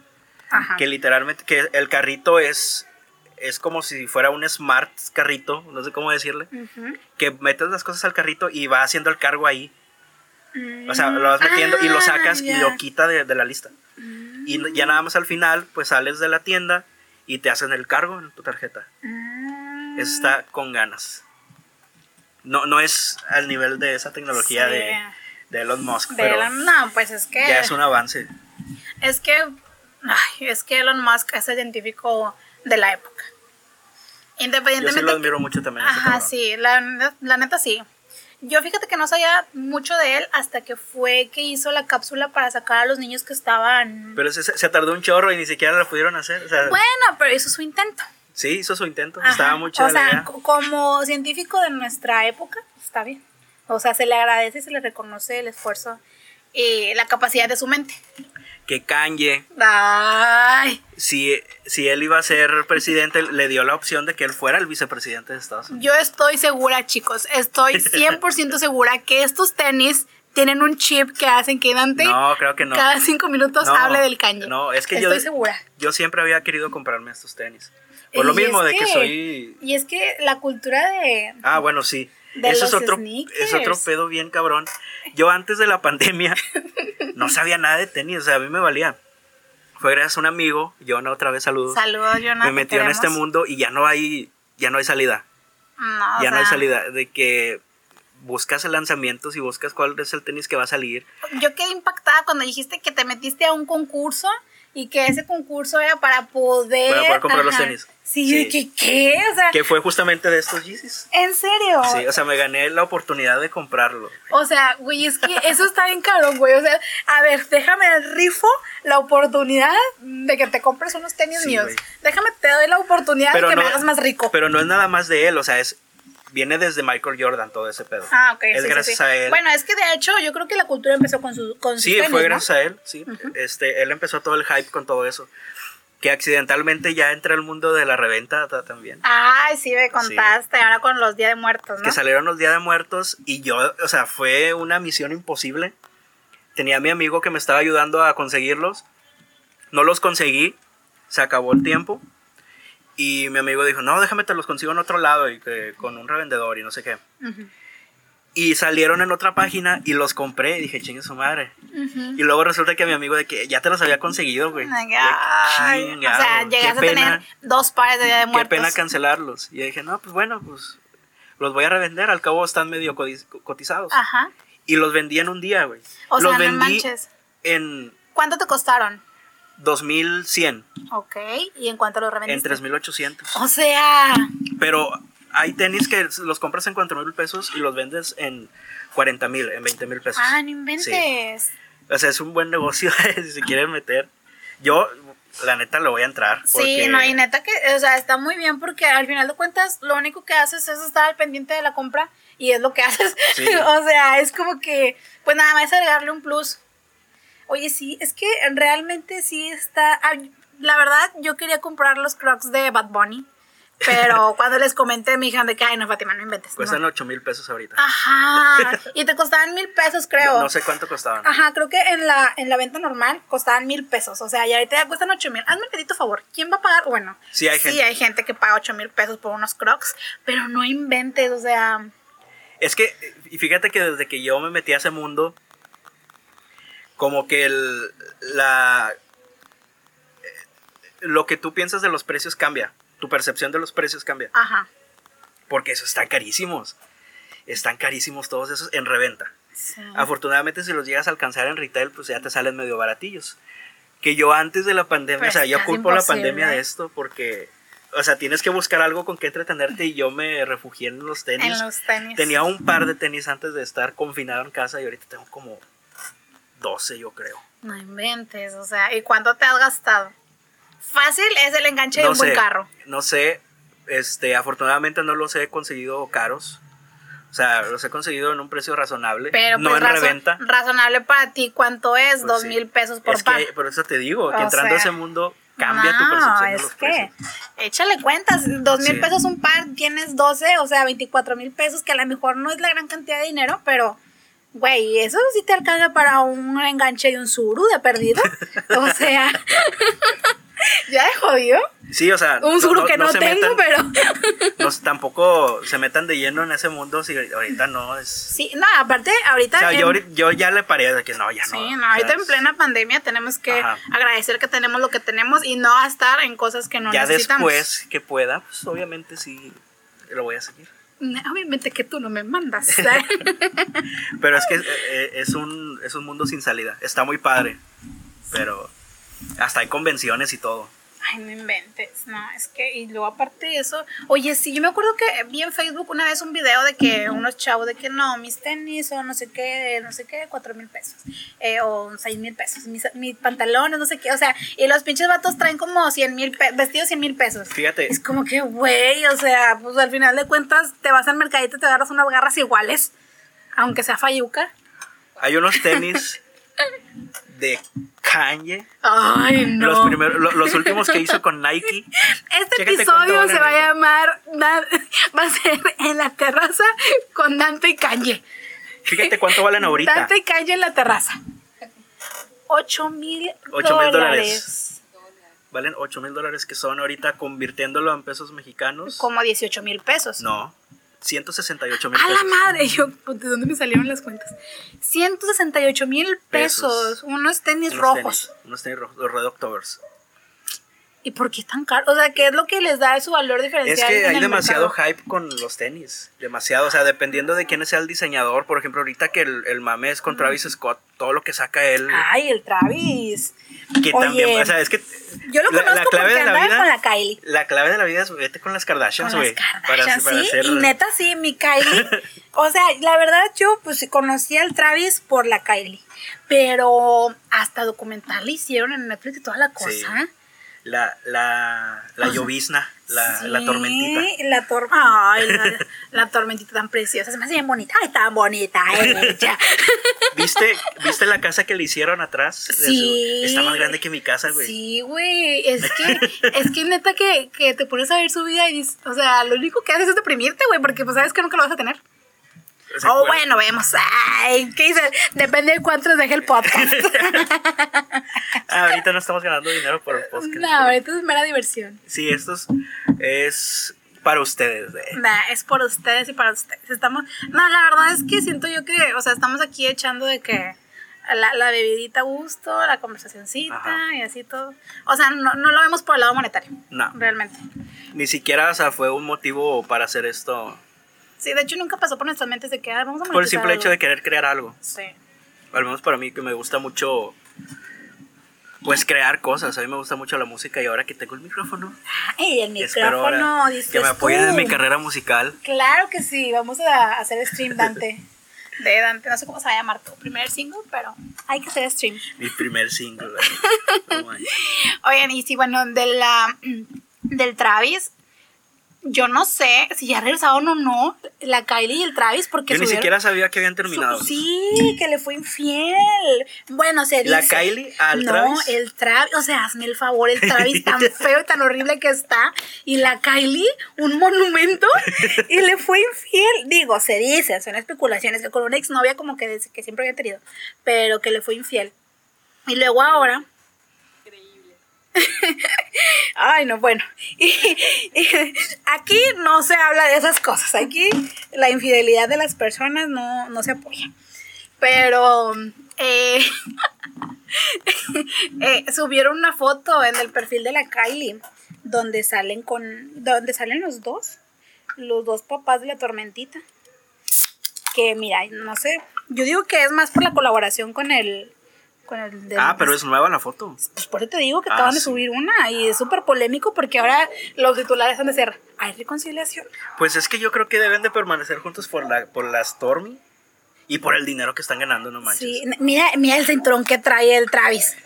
Ajá. Que literalmente, que el carrito es es como si fuera un smart carrito, no sé cómo decirle, que metes las cosas al carrito y va haciendo el cargo ahí. O sea, lo vas metiendo y lo ah, sacas y lo quita de, la lista. Y ya nada más al final, pues sales de la tienda y te hacen el cargo en tu tarjeta. Está con ganas. No, no es al nivel de esa tecnología de, de, Elon Musk. pero no, pues es que... Ya es un avance. Es que... Ay, es que Elon Musk es el científico de la época. Independientemente. Yo sí lo admiro mucho también. Ajá, sí, la, la, neta sí. Yo fíjate que no sabía mucho de él hasta que fue que hizo la cápsula para sacar a los niños que estaban. Pero se, se tardó un chorro y ni siquiera la pudieron hacer. bueno, pero hizo su intento. Sí, hizo su intento. Estaba mucho. O sea, como científico de nuestra época, está bien. O sea, se le agradece y se le reconoce el esfuerzo y la capacidad de su mente que Kanye, Ay. Si, si él iba a ser presidente, le dio la opción de que él fuera el vicepresidente de Estados Unidos. Yo estoy segura, chicos, estoy 100% segura que estos tenis tienen un chip que hacen que Dante no, creo que no. cada cinco minutos hable del Kanye. No, es que estoy segura. Yo siempre había querido comprarme estos tenis. Por lo mismo de que, soy... Y es que la cultura de... Ah, bueno, sí. Eso es otro, es otro pedo bien cabrón. Yo antes de la pandemia no sabía nada de tenis, o sea, a mí me valía. Fue gracias a un amigo, Jonah, otra vez saludos. Saludos, Jonah. Me metió en este mundo y ya no hay, ya no hay salida. No, ya no hay salida. De que buscas lanzamientos y buscas cuál es el tenis que va a salir. Yo quedé impactada cuando dijiste que te metiste a un concurso y que ese concurso era para poder... Para poder comprar los tenis. Sí, ¿qué? ¿qué? O sea... Que fue justamente de estos Yeezys. ¿En serio? Sí, o sea, me gané la oportunidad de comprarlo. O sea, güey, es que eso está bien caro, güey. O sea, a ver, déjame el rifo la oportunidad de que te compres unos tenis míos. Déjame, te doy la oportunidad de que me hagas más rico. Pero no es nada más de él, o sea, es viene desde Michael Jordan todo ese pedo. Ah, ok. Es gracias a él. Bueno, es que de hecho yo creo que la cultura empezó con su con Sí, fue gracias a él, sí. Este, él empezó todo el hype con todo eso. Que accidentalmente ya entra el mundo de la reventa también. Ay, sí, me contaste, ahora con los Días de Muertos, ¿no? Que salieron los Días de Muertos y yo, o sea, fue una misión imposible. Tenía a mi amigo que me estaba ayudando a conseguirlos. No los conseguí, se acabó el tiempo. Y mi amigo dijo, no, déjame te los consigo en otro lado y que, con un revendedor y no sé qué. Y salieron en otra página y los compré y dije, chingue su madre. Y luego resulta que mi amigo de que ya te los había conseguido, güey. Oh o sea, llegas a tener dos pares de Día de Muertos. Qué pena cancelarlos. Y dije, no, pues bueno, pues los voy a revender. Al cabo están medio cotizados. Ajá. Y los vendí en un día, güey. O los sea, vendí no manches. en... ¿Cuánto te costaron? 2100. Ok, ¿y en cuánto lo revendiste? En 3800. O sea. Pero hay tenis que los compras en 4 mil pesos y los vendes en 40 mil, en 20 mil pesos. Ah, no inventes. O sea, es un buen negocio si se quieren meter. Yo, la neta, lo voy a entrar. Sí, no, y neta que, o sea, está muy bien porque al final de cuentas lo único que haces es estar al pendiente de la compra y es lo que haces. o sea, es como que, pues nada más agregarle un plus. Oye, sí, es que realmente sí está... La verdad, yo quería comprar los crocs de Bad Bunny. Pero cuando les comenté, me dijeron de que, ay, no, Fátima, no inventes. Cuestan 8 mil pesos ahorita. Ajá. Y te costaban mil pesos, creo. No, sé cuánto costaban. Ajá, creo que en la, en la venta normal costaban mil pesos. O sea, y ahorita ya cuestan 8 mil. Hazme un pedito favor. ¿Quién va a pagar? Bueno, sí hay, gente. hay gente que paga 8 mil pesos por unos crocs, pero no inventes, o sea. Es que, y fíjate que desde que yo me metí a ese mundo, como que el, la, lo que tú piensas de los precios cambia tu percepción de los precios cambia. Ajá. Porque eso están carísimos. Están carísimos todos esos en reventa. Afortunadamente si los llegas a alcanzar en retail, pues ya te salen medio baratillos. Que yo antes de la pandemia, o sea, yo culpo la pandemia de esto porque, o sea, tienes que buscar algo con que entretenerte y yo me refugié en los tenis. En los tenis. Tenía un par de tenis antes de estar confinado en casa y ahorita tengo como 12, yo creo. No inventes, o sea, ¿y cuánto te has gastado? fácil es el enganche de un buen carro. No sé, este, afortunadamente no los he conseguido caros. O sea, los he conseguido en un precio razonable. Pero no pues en reventa. Razonable para ti, ¿cuánto es? Pues Dos mil pesos por es Que, por eso te digo, que entrando a ese mundo cambia tu percepción de los que, precios. Échale cuentas, dos mil pesos un par, tienes 12, o sea, 24 mil pesos, que a lo mejor no es la gran cantidad de dinero, pero Güey, eso sí te alcanza para un enganche de un suru de perdido. o sea, ya he jodido. Sí, o sea, un suru que no, tengo, pero no, tampoco se metan de lleno en ese mundo si ahorita no es. Sí, no, aparte ahorita. O sea, yo, yo, ya le paré de que no, ya no. Sí, no, ahorita en plena pandemia tenemos que agradecer que tenemos lo que tenemos y no estar en cosas que no necesitamos. Ya después que pueda, pues obviamente sí lo voy a seguir. Obviamente que tú no me mandas. pero es que eh, es un, es un mundo sin salida. Está muy padre. Pero hasta hay convenciones y todo. Ay, no inventes, no, es que, y luego aparte de eso, oye, sí, yo me acuerdo que vi en Facebook una vez un video de que unos chavos de que no, mis tenis o no sé qué, no sé qué, cuatro mil pesos, eh, o seis mil pesos, mis, mis, pantalones, no sé qué, o sea, y los pinches vatos traen como cien mil, vestidos cien mil pesos. Fíjate. Es como que, güey, o sea, pues al final de cuentas te vas al mercadito y te agarras unas garras iguales, aunque sea fayuca. Hay unos tenis de Kanye. Ay, no. Los, primeros, los, últimos que hizo con Nike. Este episodio se va a llamar, va a ser en la terraza con Dante y Kanye. Fíjate cuánto valen ahorita. Dante y Kanye en la terraza. 8 mil dólares. Valen 8 mil dólares que son ahorita convirtiéndolo en pesos mexicanos. Como 18 mil pesos. No, 168 mil pesos. ¡A la madre! Yo, ¿de dónde me salieron las cuentas? 168 mil pesos. Unos tenis rojos. unos tenis rojos, los Red Octobers. ¿Y por qué tan caro? O sea, ¿qué es lo que les da su valor diferencial? Es que hay demasiado hype con los tenis. Demasiado. O sea, dependiendo de quién sea el diseñador. Por ejemplo, ahorita que el, el mame es con Travis Scott, todo lo que saca él. Ay, el Travis. Que también, o sea, es que. Yo lo conozco la, clave de la vida, con la Kylie. La clave de la vida es vete con las Kardashians, güey. Para, sí, y neta sí, mi Kylie. o sea, la verdad yo pues conocí al Travis por la Kylie. Pero hasta documental le hicieron en Netflix y toda la cosa la, la, la llovizna, la, la tormentita. La, tor Ay, la, tormentita tan preciosa, se me hace bien bonita. Ay, tan bonita ella. ¿Viste, ¿Viste la casa que le hicieron atrás? Sí. Está más grande que mi casa, güey. Sí, güey. Es que, es que neta que, que te pones a ver su vida y dices, o sea, lo único que haces es deprimirte, güey, porque pues sabes que nunca lo vas a tener. Oh, bueno, vemos. Ay, ¿qué dices? Depende de cuánto deje el podcast. Ah, ahorita no estamos ganando dinero por el podcast. No, ahorita es mera diversión. Sí, esto es, para ustedes. es por ustedes y para ustedes. Estamos, no, la verdad es que siento yo que, o sea, estamos aquí echando de que la, la bebidita a gusto, la conversacioncita y así todo. O sea, no, no, lo vemos por el lado monetario. No. Realmente. Ni siquiera, o sea, fue un motivo para hacer esto. Sí, de hecho nunca pasó por nuestras mentes de que ah, vamos a Por el simple hecho de querer crear algo. Sí. Al menos para mí que me gusta mucho pues crear cosas. A mí me gusta mucho la música y ahora que tengo el micrófono. Ay, el micrófono, que me apoyen en mi carrera musical. Claro que sí, vamos a hacer stream Dante. De Dante, no sé cómo se va a llamar tu primer single, pero hay que hacer stream. Mi primer single. Oigan, y sí, bueno, de la del Travis, yo no sé si ya regresaron o no la Kylie y el Travis porque yo ni siquiera sabía que habían terminado. Sí que le fue infiel. Bueno se dice la Kylie al no el Travis o sea hazme el favor el Travis tan feo y tan horrible que está y la Kylie un monumento y le fue infiel. Digo se dice son especulaciones que con una exnovia como que, que siempre había tenido pero que le fue infiel. Y luego ahora Ay, no, bueno. aquí no se habla de esas cosas. Aquí la infidelidad de las personas no, se apoya. Pero eh, eh, subieron una foto en el perfil de la Kylie donde salen con. donde salen los dos. Los dos papás de la tormentita. Que mira, no sé. Yo digo que es más por la colaboración con el ah, pero es nueva la foto. Pues por eso te digo que ah, acaban de subir una y es súper polémico porque ahora los titulares han de ser, ¿hay reconciliación? Pues es que yo creo que deben de permanecer juntos por la, por la Stormy y por el dinero que están ganando, no manches. Sí, mira, mira el cinturón que trae el Travis.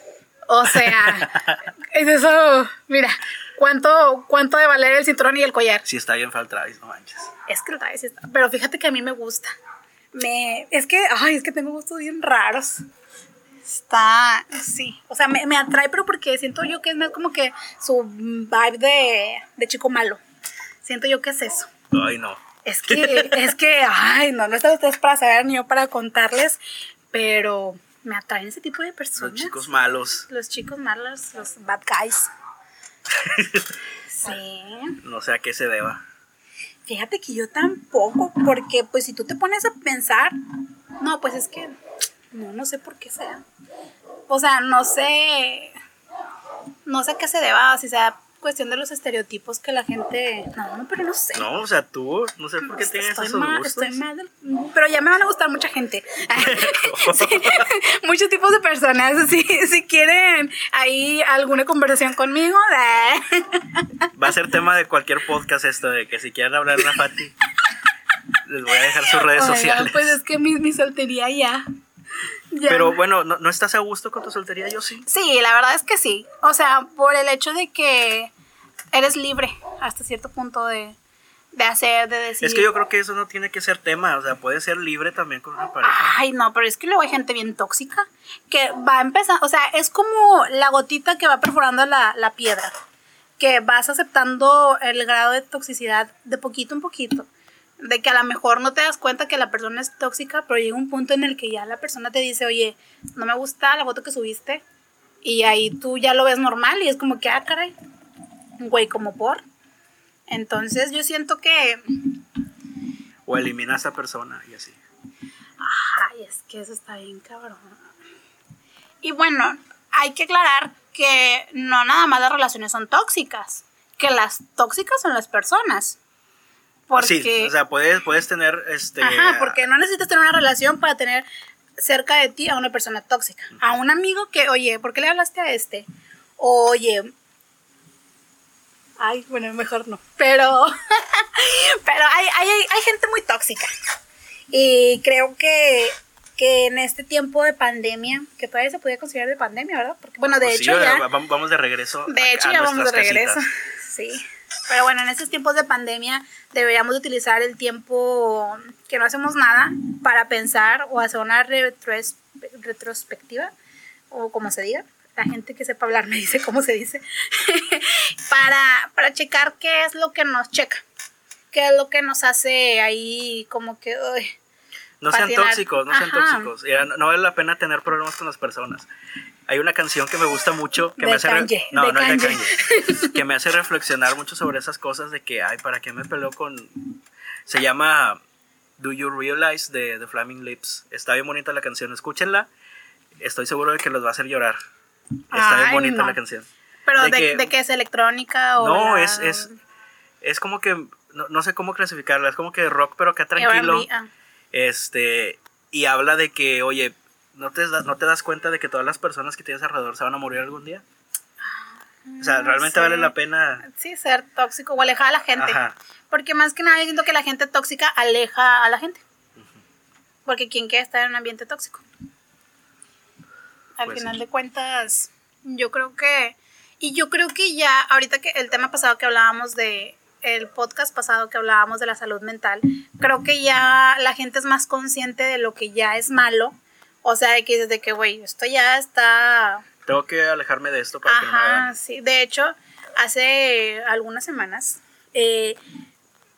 O sea, es eso, mira, ¿cuánto, ¿cuánto de valer el cinturón y el collar? Sí, está bien para el Travis, no manches. Es que el Travis está, pero fíjate que a mí me gusta. Me, es que, ay, es que tengo gustos bien raros. Está, sí, o sea, me, me, atrae, pero porque siento yo que es más como que su vibe de, de chico malo. Siento yo que es eso. Ay, no. Es que, es que, ay, no, no están ustedes para saber ni yo para contarles, pero me atraen ese tipo de personas. Los chicos malos. Los chicos malos, los bad guys. sí. No sé a qué se deba. Fíjate que yo tampoco, porque pues si tú te pones a pensar, no, pues es que no, no sé por qué sea. O sea, no sé. No sé qué se deba, si sea cuestión de los estereotipos que la gente. No, pero no sé. No, o sea, tú, no sé por qué tienes esos mal, Estoy mal, pero ya me van a gustar mucha gente. muchos tipos de personas. Si, si quieren ahí alguna conversación conmigo, va a ser tema de cualquier podcast esto de que si quieren hablar de Fati, les voy a dejar sus redes sociales. Pues es que mi, mi soltería ya. Pero bueno, ¿no, estás a gusto con tu soltería? Yo sí. Sí, la verdad es que sí. O sea, por el hecho de que eres libre hasta cierto punto de, hacer, de decir. Es que yo creo que eso no tiene que ser tema, o sea, puede ser libre también con una pareja. Ay, no, pero es que luego hay gente bien tóxica que va a empezar, o sea, es como la gotita que va perforando la, la piedra, que vas aceptando el grado de toxicidad de poquito en poquito de que a lo mejor no te das cuenta que la persona es tóxica, pero llega un punto en el que ya la persona te dice, oye, no me gusta la foto que subiste, y ahí tú ya lo ves normal y es como que, ah, caray, güey, como por. Entonces yo siento que... O elimina a esa persona y así. Ay, es que eso está bien cabrón. Y bueno, hay que aclarar que no nada más las relaciones son tóxicas, que las tóxicas son las personas. Porque, sí, o sea, puedes, puedes tener este. Ajá, porque no necesitas tener una relación para tener cerca de ti a una persona tóxica. A un amigo que, oye, ¿por qué le hablaste a este? Oye. Ay, bueno, mejor no. Pero. pero hay, hay, hay gente muy tóxica. Y creo que que en este tiempo de pandemia, que todavía se podía considerar de pandemia, ¿verdad? Porque, bueno, de pues hecho ya, Vamos de regreso. De hecho ya vamos de regreso. Sí. Pero bueno, en estos tiempos de pandemia deberíamos utilizar el tiempo que no hacemos nada para pensar o hacer una retrospectiva, o como se diga. La gente que sepa hablar me dice cómo se dice. para, para checar qué es lo que nos checa. Qué es lo que nos hace ahí como que... no sean tóxicos, no sean tóxicos. No, vale la pena tener problemas con las personas. Hay una canción que me gusta mucho que me hace no, no que me hace reflexionar mucho sobre esas cosas de que ay, ¿para qué me peló con se llama Do You Realize de The Flaming Lips. Está bien bonita la canción, escúchenla. Estoy seguro de que los va a hacer llorar. Está bien bonita la canción. Pero de, que, es electrónica o No, es, es es como que no, sé cómo clasificarla, es como que rock pero acá tranquilo. Ah. Este y habla de que, oye, ¿no te, ¿no te das cuenta de que todas las personas que tienes alrededor se van a morir algún día? O sea, realmente vale la pena. Sí, ser tóxico o alejar a la gente. Porque más que nada, yo siento que la gente tóxica aleja a la gente. Porque ¿quién quiere estar en un ambiente tóxico? Al pues final de cuentas, yo creo que. Y yo creo que ya, ahorita que el tema pasado que hablábamos de. El podcast pasado que hablábamos de la salud mental, creo que ya la gente es más consciente de lo que ya es malo. O sea, de que desde que, güey, esto ya está tengo que alejarme de esto para que no me hagan. sí. De hecho, hace algunas semanas, eh,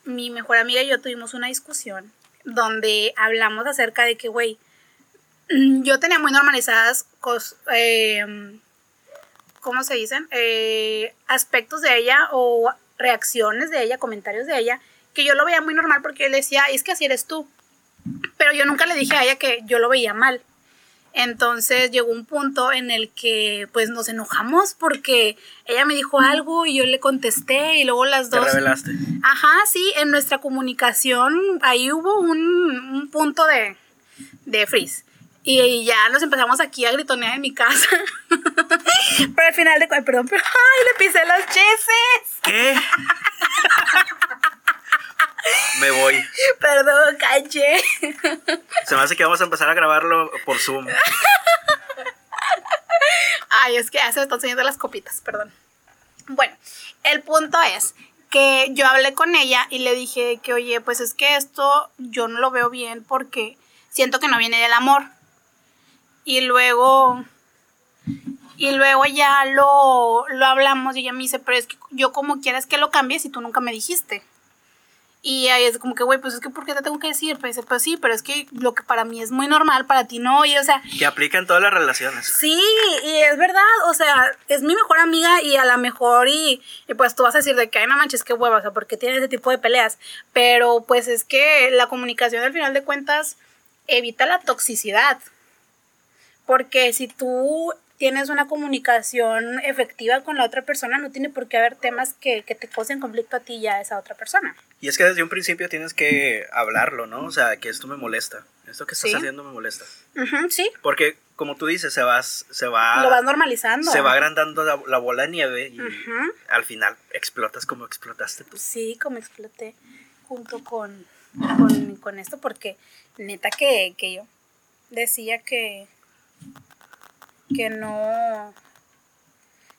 mi mejor amiga y yo tuvimos una discusión donde hablamos acerca de que, güey, mm, yo tenía muy normalizadas cosas, eh, ¿cómo se dicen? Eh, aspectos de ella o reacciones de ella, comentarios de ella, que yo lo veía muy normal porque él decía, es que así eres tú. Pero yo nunca le dije a ella que yo lo veía mal. Entonces llegó un punto en el que pues nos enojamos porque ella me dijo algo y yo le contesté y luego las dos... ¿Te revelaste? Ajá, sí, en nuestra comunicación ahí hubo un, punto de, de freeze. Y, ya nos empezamos aquí a gritonear en mi casa. pero al final de... Perdón, pero... ¡Ay, le pisé los cheses! ¿Qué? Me voy. Perdón, calle. Se me hace que vamos a empezar a grabarlo por Zoom. Ay, es que ya se me están enseñando las copitas, perdón. Bueno, el punto es que yo hablé con ella y le dije que, oye, pues es que esto yo no lo veo bien porque siento que no viene del amor. Y luego, y luego ya lo, lo hablamos y ella me dice, pero es que yo como quieres que lo cambies y tú nunca me dijiste. Y ahí es como que, güey, pues es que ¿por qué te tengo que decir? Pues pues sí, pero es que lo que para mí es muy normal, para ti no, y o sea... Que aplica en todas las relaciones. Sí, y es verdad, o sea, es mi mejor amiga y a lo mejor y, pues tú vas a decir de que, ay, no manches, qué hueva, o sea, porque tiene ese tipo de peleas. Pero pues es que la comunicación al final de cuentas evita la toxicidad. Porque si tú tienes una comunicación efectiva con la otra persona, no tiene por qué haber temas que, te causen conflicto a ti y a esa otra persona. Y es que desde un principio tienes que hablarlo, ¿no? O sea, que esto me molesta. Esto que estás haciendo me molesta. sí. Porque, como tú dices, se, vas, se va... Lo vas normalizando. Se va agrandando la, bola de nieve y al final explotas como explotaste tú. Sí, como exploté junto con, con, con esto, porque neta que, que yo decía que que no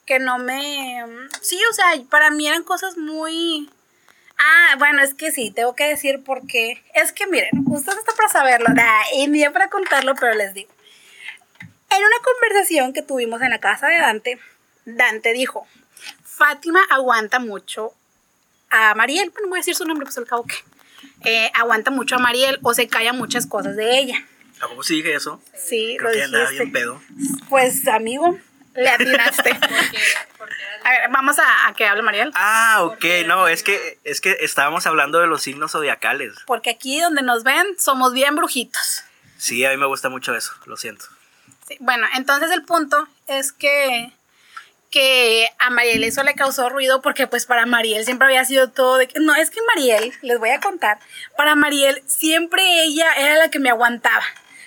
que no me sí o sea para mí eran cosas muy ah bueno es que sí tengo que decir porque es que miren usted está para saberlo y ni para contarlo pero les digo. En una conversación que tuvimos en la casa de Dante Dante dijo Fátima aguanta mucho a Mariel bueno voy a decir su nombre pues al cabo que eh, aguanta mucho a Mariel o se calla muchas cosas de ella ¿A cómo sí dije eso? Sí, Creo lo que bien pedo. Pues, amigo, le atinaste. a ver, vamos a, que hable Mariel. Ah, ok, no, es que, es que estábamos hablando de los signos zodiacales. Porque aquí donde nos ven somos bien brujitos. Sí, a mí me gusta mucho eso, lo siento. bueno, entonces el punto es que que a Mariel eso le causó ruido porque pues para Mariel siempre había sido todo de que no es que Mariel les voy a contar para Mariel siempre ella era la que me aguantaba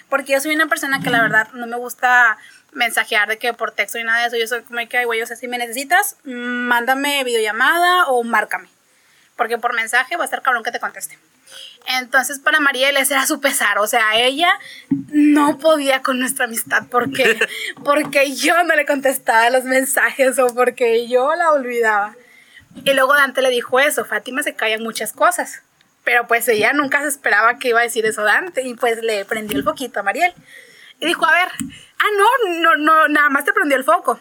porque yo soy una persona que la verdad no me gusta mensajear de que por texto y nada de eso. Yo soy como que, güey, o sea, si me necesitas, mándame videollamada o márcame. Porque por mensaje va a estar cabrón que te conteste. Entonces para Mariel ese era su pesar, o sea, ella no podía con nuestra amistad porque, porque yo no le contestaba los mensajes o porque yo la olvidaba. Y luego Dante le dijo eso, Fátima se callan muchas cosas. Pero pues ella nunca se esperaba que iba a decir eso Dante y pues le prendió el foquito a Mariel. Y dijo, a ver, ah, no, no, no, nada más te prendió el foco.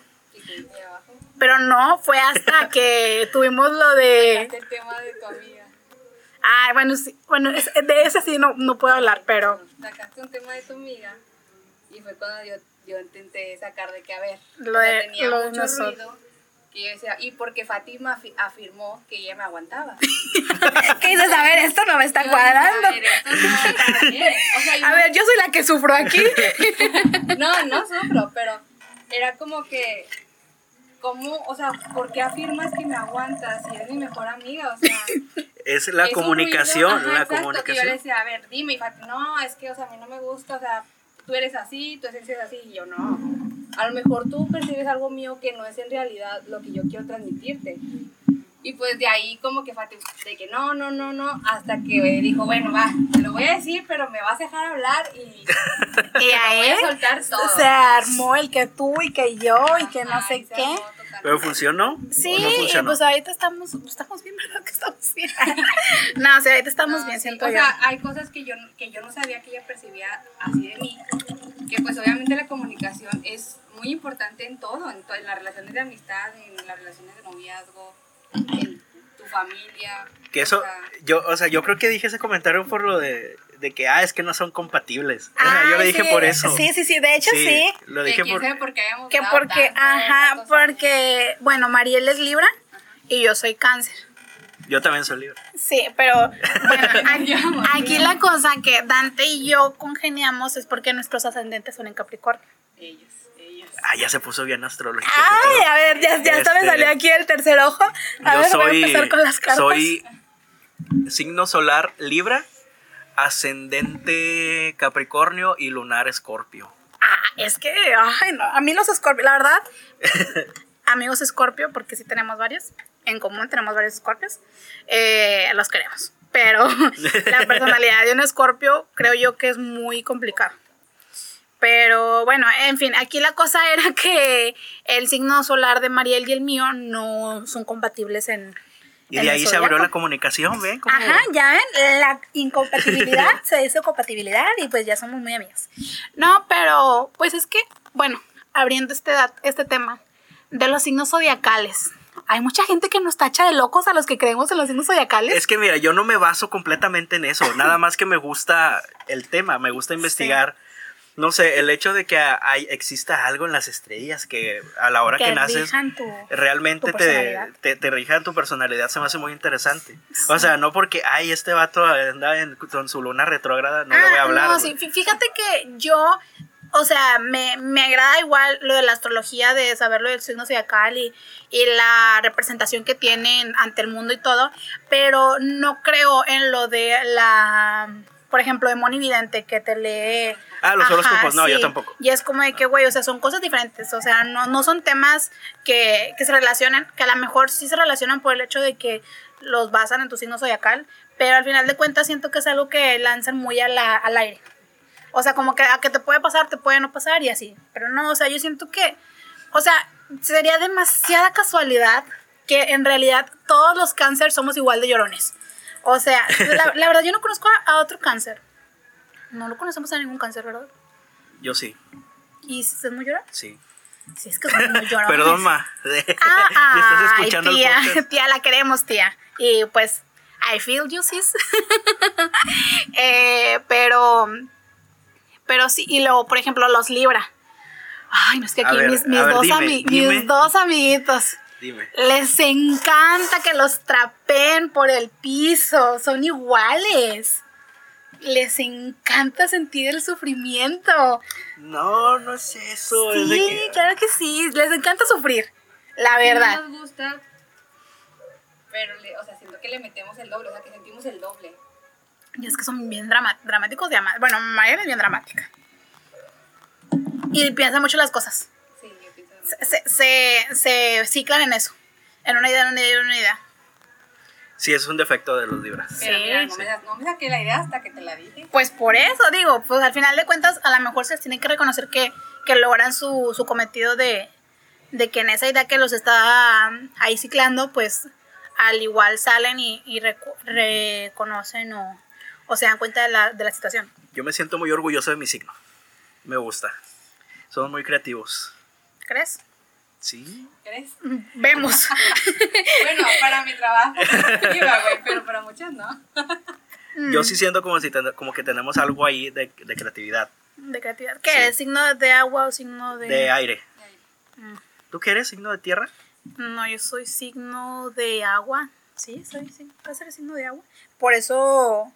Pero no, fue hasta que tuvimos lo de... el tema de tu amiga. Ah, bueno, sí, bueno, de ese sí no, no puedo hablar, pero... Sacaste un tema de tu amiga y fue cuando yo, yo intenté sacar de que, a ver, lo de, tenía lo mucho ruido y decía, y porque Fátima afirmó que ella me aguantaba. ¿Qué dices? A ver, esto no me está cuadrando. a ver, yo soy la que sufro aquí. no, no sufro, pero era como que, ¿cómo, o sea, por qué afirmas que me aguantas si eres mi mejor amiga? O sea, es la comunicación, la exacto, comunicación. Que yo le decía, a ver, dime, y Fátima, no, es que, o sea, a mí no me gusta, o sea, tú eres así, tu esencia es así, y yo no. A lo mejor tú percibes algo mío que no es en realidad lo que yo quiero transmitirte. Y pues de ahí como que fue de que no, no, no, no, hasta que dijo, bueno, va, te lo voy a decir, pero me vas a dejar hablar y, y a voy él a soltar todo. se armó el que tú y que yo y que no sé qué. ¿Pero funcionó? Sí, ¿O no y funcionó? pues ahorita estamos, estamos bien, ¿verdad? Que estamos bien. no, sí, ahorita estamos No, bien, sí, siento o yo. sea, hay cosas que yo, que yo no sabía que ella percibía así de mí, que pues obviamente la comunicación es muy importante en todo, en, to- en las relaciones de amistad, en las relaciones de noviazgo, en tu familia. Que eso, o sea, yo, o sea, yo creo que dije ese comentario por lo de, de que, ah, es que no son compatibles. O sea, yo le dije sí, por eso. Sí, sí, sí, de hecho sí. Lo que dije quién por... sabe por qué hayamos Que porque, tanto, ajá, porque, bueno, Mariel es Libra y yo soy Cáncer. Yo también soy libre. Sí, pero bueno, aquí, aquí la cosa que Dante y yo congeniamos es porque nuestros ascendentes son en Capricornio. Ellos. Ah, ya se puso bien astrológico. Ay, a ver, ya, ya hasta me Este, salió aquí el tercer ojo. A Yo ver, voy a soy, empezar con las cartas. soy signo solar Libra, ascendente Capricornio y lunar Escorpio. Ah, es que, ay, no, a mí los Scorpio, la verdad, amigos Scorpio, porque sí tenemos varios, en común tenemos varios Scorpios, eh, los queremos. Pero la personalidad de un Scorpio creo yo que es muy complicado. Pero bueno, en fin, aquí la cosa era que el signo solar de Mariel y el mío no son compatibles en... Y en de ahí se abrió la comunicación, ¿ven? Cómo- Ajá, ya ven, la incompatibilidad se dice compatibilidad y pues ya somos muy amigos. No, pero pues es que, bueno, abriendo este, este tema de los signos zodiacales. Hay mucha gente que nos tacha de locos a los que creemos en los signos zodiacales. Es que mira, yo no me baso completamente en eso, nada más que me gusta el tema, me gusta investigar. No sé, el hecho de que hay, exista algo en las estrellas que a la hora que, naces rijan tu- realmente tu te, te, te rijan tu personalidad, se me hace muy interesante. O sea, no porque, ay, este vato anda en, con su luna retrógrada, no le voy a Ah, hablar. No, sí, fí- fíjate que yo, o sea, me, me agrada igual lo de la astrología, de saber lo del signo zodiacal y, y la representación que tienen ante el mundo y todo, pero no creo en lo de la, por ejemplo, de Moni Vidente que te lee. Ah, los horóscopos, no, yo tampoco. Y es como de que, güey, o sea, son cosas diferentes, o sea, no, no son temas que, que se relacionan, que a lo mejor sí se relacionan por el hecho de que los basan en tu signo zodiacal, pero al final de cuentas siento que es algo que lanzan muy a la- al aire. O sea, como que a que te puede pasar, te puede no pasar y así. Pero no, o sea, yo siento que, o sea, sería demasiada casualidad que en realidad todos los cánceres somos igual de llorones. O sea, la, la verdad yo no conozco a, a otro cáncer. No lo conocemos a ningún cáncer, ¿verdad? Yo sí, ¿Y si es muy llorón? sí. Sí, es que son muy llorones. Perdón, ma. Ah, estás ay, el tía, podcast. tía, la queremos, tía. Y pues, I feel you, sis. Eh, pero, pero sí, y luego, por ejemplo, los Libra. Ay, no es que aquí ver, mis, mis a ver, dos dime, ami- dime. mis dos amiguitos. Dime. Les encanta que los trapeen por el piso. Son iguales. Les encanta sentir el sufrimiento. No, no es eso. es Sí, que- claro que sí. Les encanta sufrir. La Sí verdad. nos gusta, pero, le, o sea, siento que le metemos el doble, o sea, que sentimos el doble. Y es que son bien drama- dramáticos de amar. Bueno, Mariel es bien dramática. Y piensa mucho las cosas. Se, se, se, ciclan en eso. En una idea, en una idea, en una idea. Sí, es un defecto de los libras. Pero Sí, mira, no, sí. me, no me saqué la idea hasta que te la dije. Pues por eso digo, pues al final de cuentas, a lo mejor se les tiene que reconocer que, que logran su, su cometido de, de que en esa idea que los está um, ahí ciclando, pues al igual salen y, y recu- reconocen o, o se dan cuenta de la, de la situación. Yo me siento muy orgulloso de mi signo. Me gusta. Son muy creativos. ¿Crees? Sí. ¿Crees? Vemos. Bueno, para mi trabajo, pero para muchos no. Yo sí siento como si ten- como que tenemos algo ahí de, de creatividad, De creatividad. ¿Qué Sí. ¿Signo de agua o signo de.? de aire. Mm. ¿Tú qué eres? ¿Signo de tierra? No, yo soy signo de agua. Sí, soy sí, puede ser signo de agua. Por eso,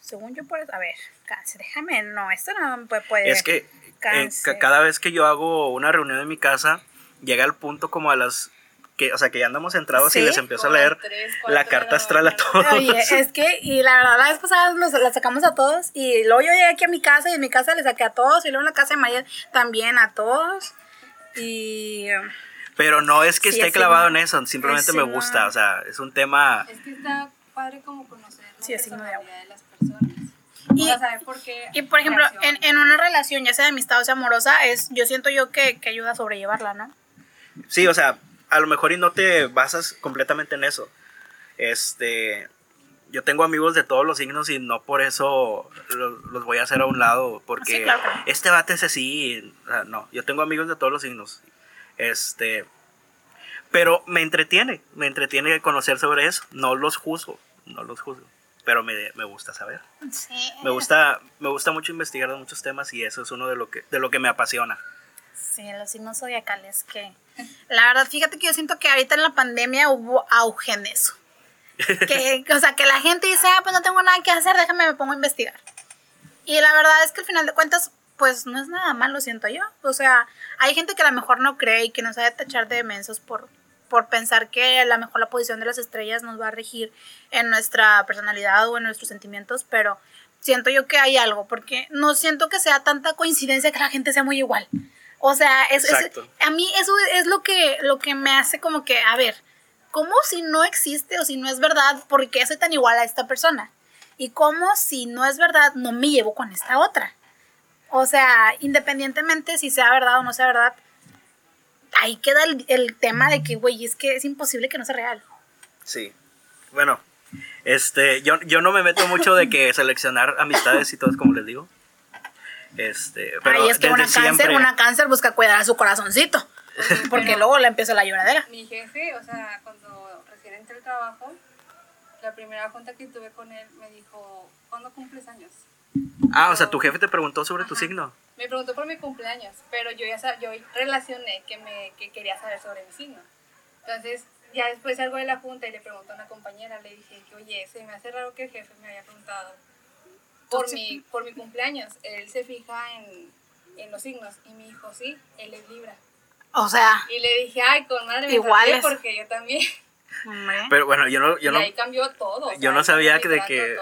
según yo, por eso. A ver, cáncer, déjame. No, esto no puede. puede Es que cáncer. ca- cada vez que yo hago una reunión en mi casa, llega el punto como a las que, o sea, que ya andamos entrados y les empiezo a leer la carta astral a todos. Oye, es que, y la verdad, la vez pasada nos la sacamos a todos, y luego yo llegué aquí a mi casa, y en mi casa le saqué a todos, y luego en la casa de Maya también a todos, y... Pero no es que esté clavado en eso, simplemente me gusta, o sea, es un tema... Es que está padre como conocer la sí, personalidad de las personas. Y, por qué y por ejemplo, en, en, una relación, ya sea de amistad o sea amorosa, es, yo siento yo que, que ayuda a sobrellevarla, ¿no? Sí, o sea, a lo mejor y no te basas completamente en eso. Este, yo tengo amigos de todos los signos y no por eso los, voy a hacer a un lado, porque este bate es así. no, yo tengo amigos de todos los signos. Este, pero me entretiene, me entretiene conocer sobre eso. No los juzgo, no los juzgo, pero me, me gusta saber. Sí. Me gusta, me gusta mucho investigar de muchos temas y eso es uno de lo que, de lo que me apasiona. Sí, los signos zodiacales que la verdad, fíjate que yo siento que ahorita en la pandemia hubo auge en eso. Que, o sea, que la gente dice, ah, pues no tengo nada que hacer, déjame me pongo a investigar. Y la verdad es que al final de cuentas, pues no es nada malo, siento yo. O sea, hay gente que a lo mejor no cree y que nos sabe tachar de demensos por, por pensar que a lo mejor la posición de las estrellas nos va a regir en nuestra personalidad o en nuestros sentimientos, pero siento yo que hay algo, porque no siento que sea tanta coincidencia que la gente sea muy igual. O sea, es, a mí eso es lo que, lo que me hace como que, a ver, ¿cómo si no existe o si no es verdad, por qué soy tan igual a esta persona? Y cómo si no es verdad, no me llevo con esta otra. O sea, independientemente si sea verdad o no sea verdad, ahí queda el, el tema de que, güey, es que es imposible que no sea real. Sí. Bueno, este, yo, yo no me meto mucho de que seleccionar amistades y todo, como les digo. Este, pero Ahí es que una cáncer, una cáncer busca cuidar a su corazoncito. Porque luego le empieza la lloradera. Mi jefe, o sea, cuando recién entré al trabajo, la primera junta que tuve con él me dijo, ¿cuándo cumples años? Ah, o sea, tu jefe te preguntó sobre tu signo. Me preguntó por mi cumpleaños, pero yo ya yo relacioné que, me, que quería saber sobre mi signo. Entonces, ya después salgo de la junta y le pregunto a una compañera, le dije que, oye, se me hace raro que el jefe me haya preguntado por mi, por mi cumpleaños, él se fija en, en, los signos y me dijo, sí, él es Libra. O sea. Y le dije, ay, con madre, igual porque yo también. Pero bueno, yo no... Yo y ahí cambió todo. Yo no sabía que de que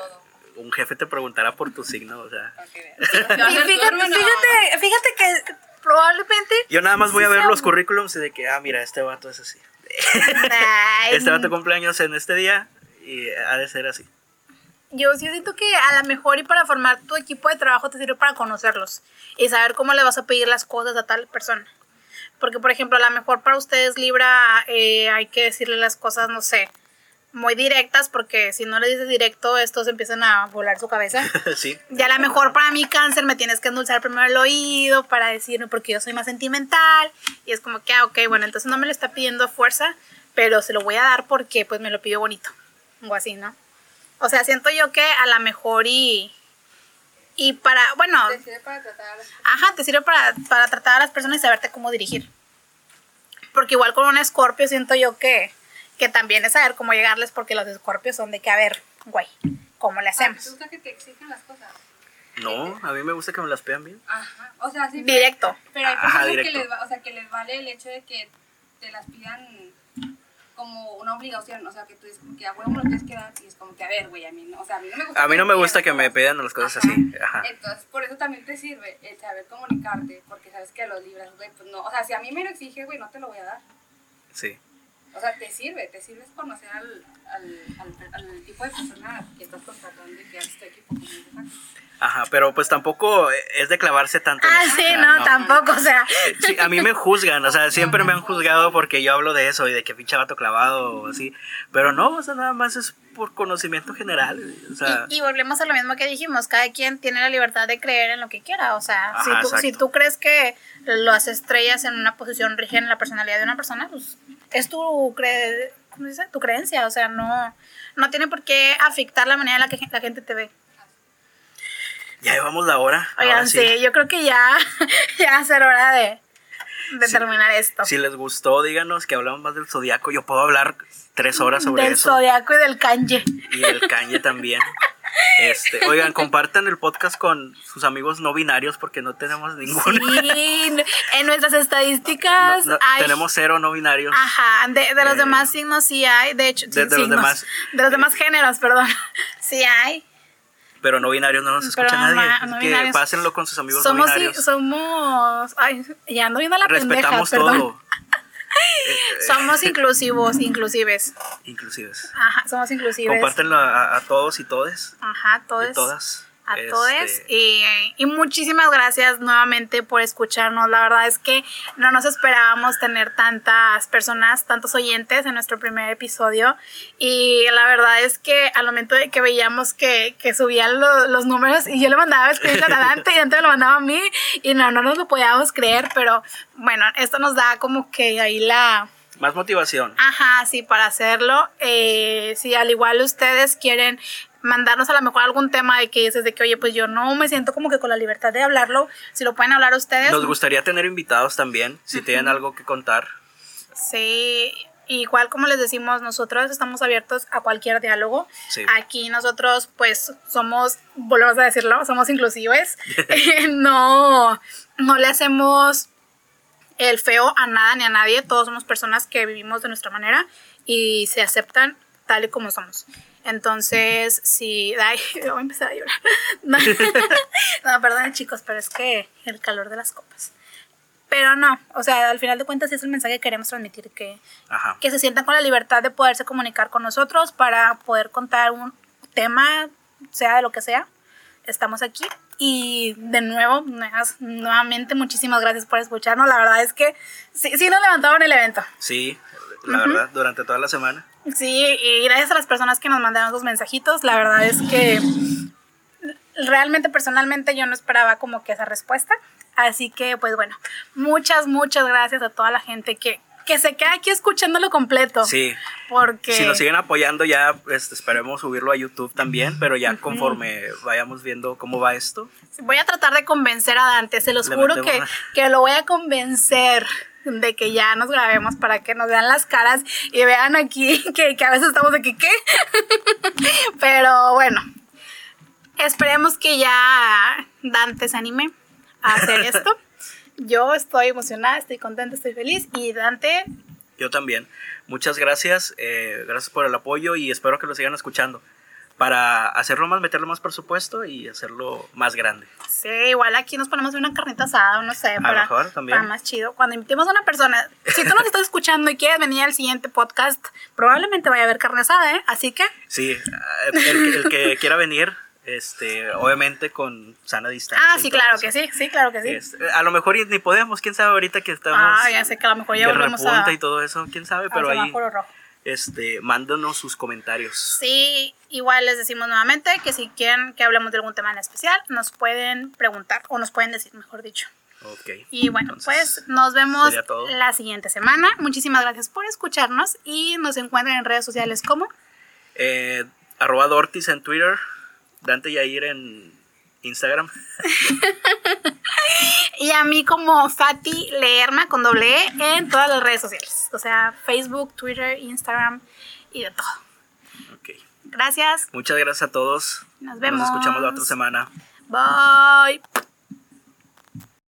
un jefe te preguntara por tu signo, o sea. fíjate, fíjate, fíjate que probablemente... Yo nada más voy a ver los currículums y de que, ah, mira, este vato es así. este vato cumpleaños en este día y ha de ser así yo sí siento que a lo mejor y para formar tu equipo de trabajo te sirve para conocerlos y saber cómo le vas a pedir las cosas a tal persona. Porque, por ejemplo, a lo mejor para ustedes Libra eh, hay que decirle las cosas, no sé, muy directas, porque si no le dices directo, estos empiezan a volar su cabeza. sí. Y a lo mejor para mi cáncer me tienes que endulzar primero el oído para decirme, porque yo soy más sentimental. Y es como que, ah, ok, bueno, entonces no me lo está pidiendo fuerza, pero se lo voy a dar porque pues me lo pidió bonito. O así, ¿no? O sea, siento yo que a lo mejor y... Y para, bueno... Te sirve para tratar a las Ajá, te sirve para, para tratar a las personas y saberte cómo dirigir. Porque igual con un escorpio siento yo que, que también es saber cómo llegarles porque los escorpios son de que, a ver, güey, ¿cómo le hacemos? ¿Te gusta que te exigen las cosas? No, a mí me gusta que me las pegan bien. Ajá, o sea, sí. Directo. Pero hay personas que les, o sea, que les vale el hecho de que te las pidan como una obligación, o sea, que tú dices como que a huevo lo tienes que dar y es como que a ver, güey, a mí no, o sea, a mí no me gusta. A mí no me gusta que me pidan las cosas así. Ajá. Entonces, por eso también te sirve el saber comunicarte, porque sabes que a los libras, güey, pues no, o sea, si a mí me lo exige, güey, no te lo voy a dar. Sí. O sea, te sirve, te sirve conocer al, al, al, tipo de persona que estás contratando y que haces tu equipo. Como Ajá, pero pues tampoco es de clavarse tanto. Ah, sí, no, tampoco, o sea. Sí, a mí me juzgan, o sea, siempre me han juzgado porque yo hablo de eso y de que pinche vato clavado o así. Pero no, o sea, nada más es por conocimiento general. O sea. y, volvemos a lo mismo que dijimos, cada quien tiene la libertad de creer en lo que quiera. O sea, si, tú, si tú crees que las estrellas en una posición rigen la personalidad de una persona, pues es tu, cre ¿cómo dice? tu creencia. O sea, no, no tiene por qué afectar la manera en la que la gente te ve. Ya llevamos la hora. Oigan, sí. yo creo que ya, ya va a ser hora de, de terminar esto. Si les gustó, díganos que hablamos más del zodiaco. Yo puedo hablar tres horas sobre del eso. Del zodiaco y del kanji. Y del kanji también. Este, oigan, compartan el podcast con sus amigos no binarios porque no tenemos ninguno. Sí, en nuestras estadísticas No, no, hay... tenemos cero no binarios. Ajá, de, de los Eh, demás signos sí hay, de hecho, de- los demás- de los demás géneros, perdón, sí hay. Pero no binarios no nos escucha no, nadie. no que binarios. pásenlo con sus amigos Somos, no binarios. somos, ay, ya ando viendo la Respetamos todo. Eh, Somos inclusivos, inclusives. Inclusives. Ajá, somos inclusives. Compártenlo a, a todos y todes. Ajá, Y todos. todas. A Este, todos. Y, y muchísimas gracias nuevamente por escucharnos. La verdad es que no nos esperábamos tener tantas personas, tantos oyentes en nuestro primer episodio. Y la verdad es que al momento de que veíamos que, que subían lo- los números y yo le mandaba escribir a Dante y Dante me lo mandaba a mí y no, no nos lo podíamos creer. Pero bueno, esto nos da como que ahí la, Más motivación. Ajá, sí, para hacerlo. Eh, si al igual ustedes quieren mandarnos a lo mejor algún tema de que dices de que, oye, pues yo no me siento como que con la libertad de hablarlo, si lo pueden hablar ustedes. Nos gustaría tener invitados también, si tienen algo que contar. Sí, igual como les decimos, nosotros estamos abiertos a cualquier diálogo. Sí. Aquí nosotros pues somos, volvemos a decirlo, somos inclusives. no, no le hacemos el feo a nada ni a nadie. Todos somos personas que vivimos de nuestra manera y se aceptan tal y como somos. Entonces, sí, ay, voy a empezar a llorar. No, no, perdón chicos, pero es que el calor de las copas. Pero no, o sea, al final de cuentas es el mensaje que queremos transmitir, que, Ajá. que se sientan con la libertad de poderse comunicar con nosotros para poder contar un tema, sea de lo que sea. Estamos aquí. Y de nuevo, nuevamente, muchísimas gracias por escucharnos. La verdad es que sí, sí nos levantaron el evento. Sí, la verdad, durante toda la semana. Sí, y gracias a las personas que nos mandaron sus mensajitos. La verdad es que realmente, personalmente, yo no esperaba como que esa respuesta. Así que, pues bueno, muchas, muchas gracias a toda la gente que, que se queda aquí escuchándolo completo. Sí. Porque... Si nos siguen apoyando ya este, esperemos subirlo a YouTube también, pero ya conforme vayamos viendo cómo va esto. Voy a tratar de convencer a Dante, se los Le juro que, una- que lo voy a convencer de que ya nos grabemos para que nos vean las caras y vean aquí que, que a veces estamos que qué. Pero bueno, esperemos que ya Dante se anime a hacer esto. Yo estoy emocionada, estoy contenta, estoy feliz y Dante, Yo también. Muchas gracias, eh, gracias por el apoyo y espero que lo sigan escuchando para hacerlo más, meterle más presupuesto y hacerlo más grande. sí, igual aquí nos ponemos una carnita asada, no sé, para, mejor también. para más chido. Cuando invitemos a una persona, si tú nos estás escuchando y quieres venir al siguiente podcast, probablemente vaya a haber carne asada, ¿eh? Así que Sí, el, el que quiera venir, este, obviamente con sana distancia. Ah, sí, claro eso. que sí, sí, claro que sí. Este, a lo mejor ni podemos, quién sabe ahorita que estamos ah, ya sé que a lo mejor ya volvemos a, y todo eso, quién sabe, pero ahí rojo. este, mándanos sus comentarios. Sí, igual les decimos nuevamente que si quieren que hablemos de algún tema en especial, nos pueden preguntar o nos pueden decir, mejor dicho. Ok. Y bueno, Entonces, pues nos vemos la siguiente semana. Muchísimas gracias por escucharnos y nos encuentran en redes sociales como Eh, arroba Dortis en Twitter, Dante Yair en Instagram. y a mí como Fati Leerma con doble E en todas las redes sociales. O sea, Facebook, Twitter, Instagram y de todo. Ok. Gracias. Muchas gracias a todos. Nos vemos. Nos escuchamos la otra semana. Bye.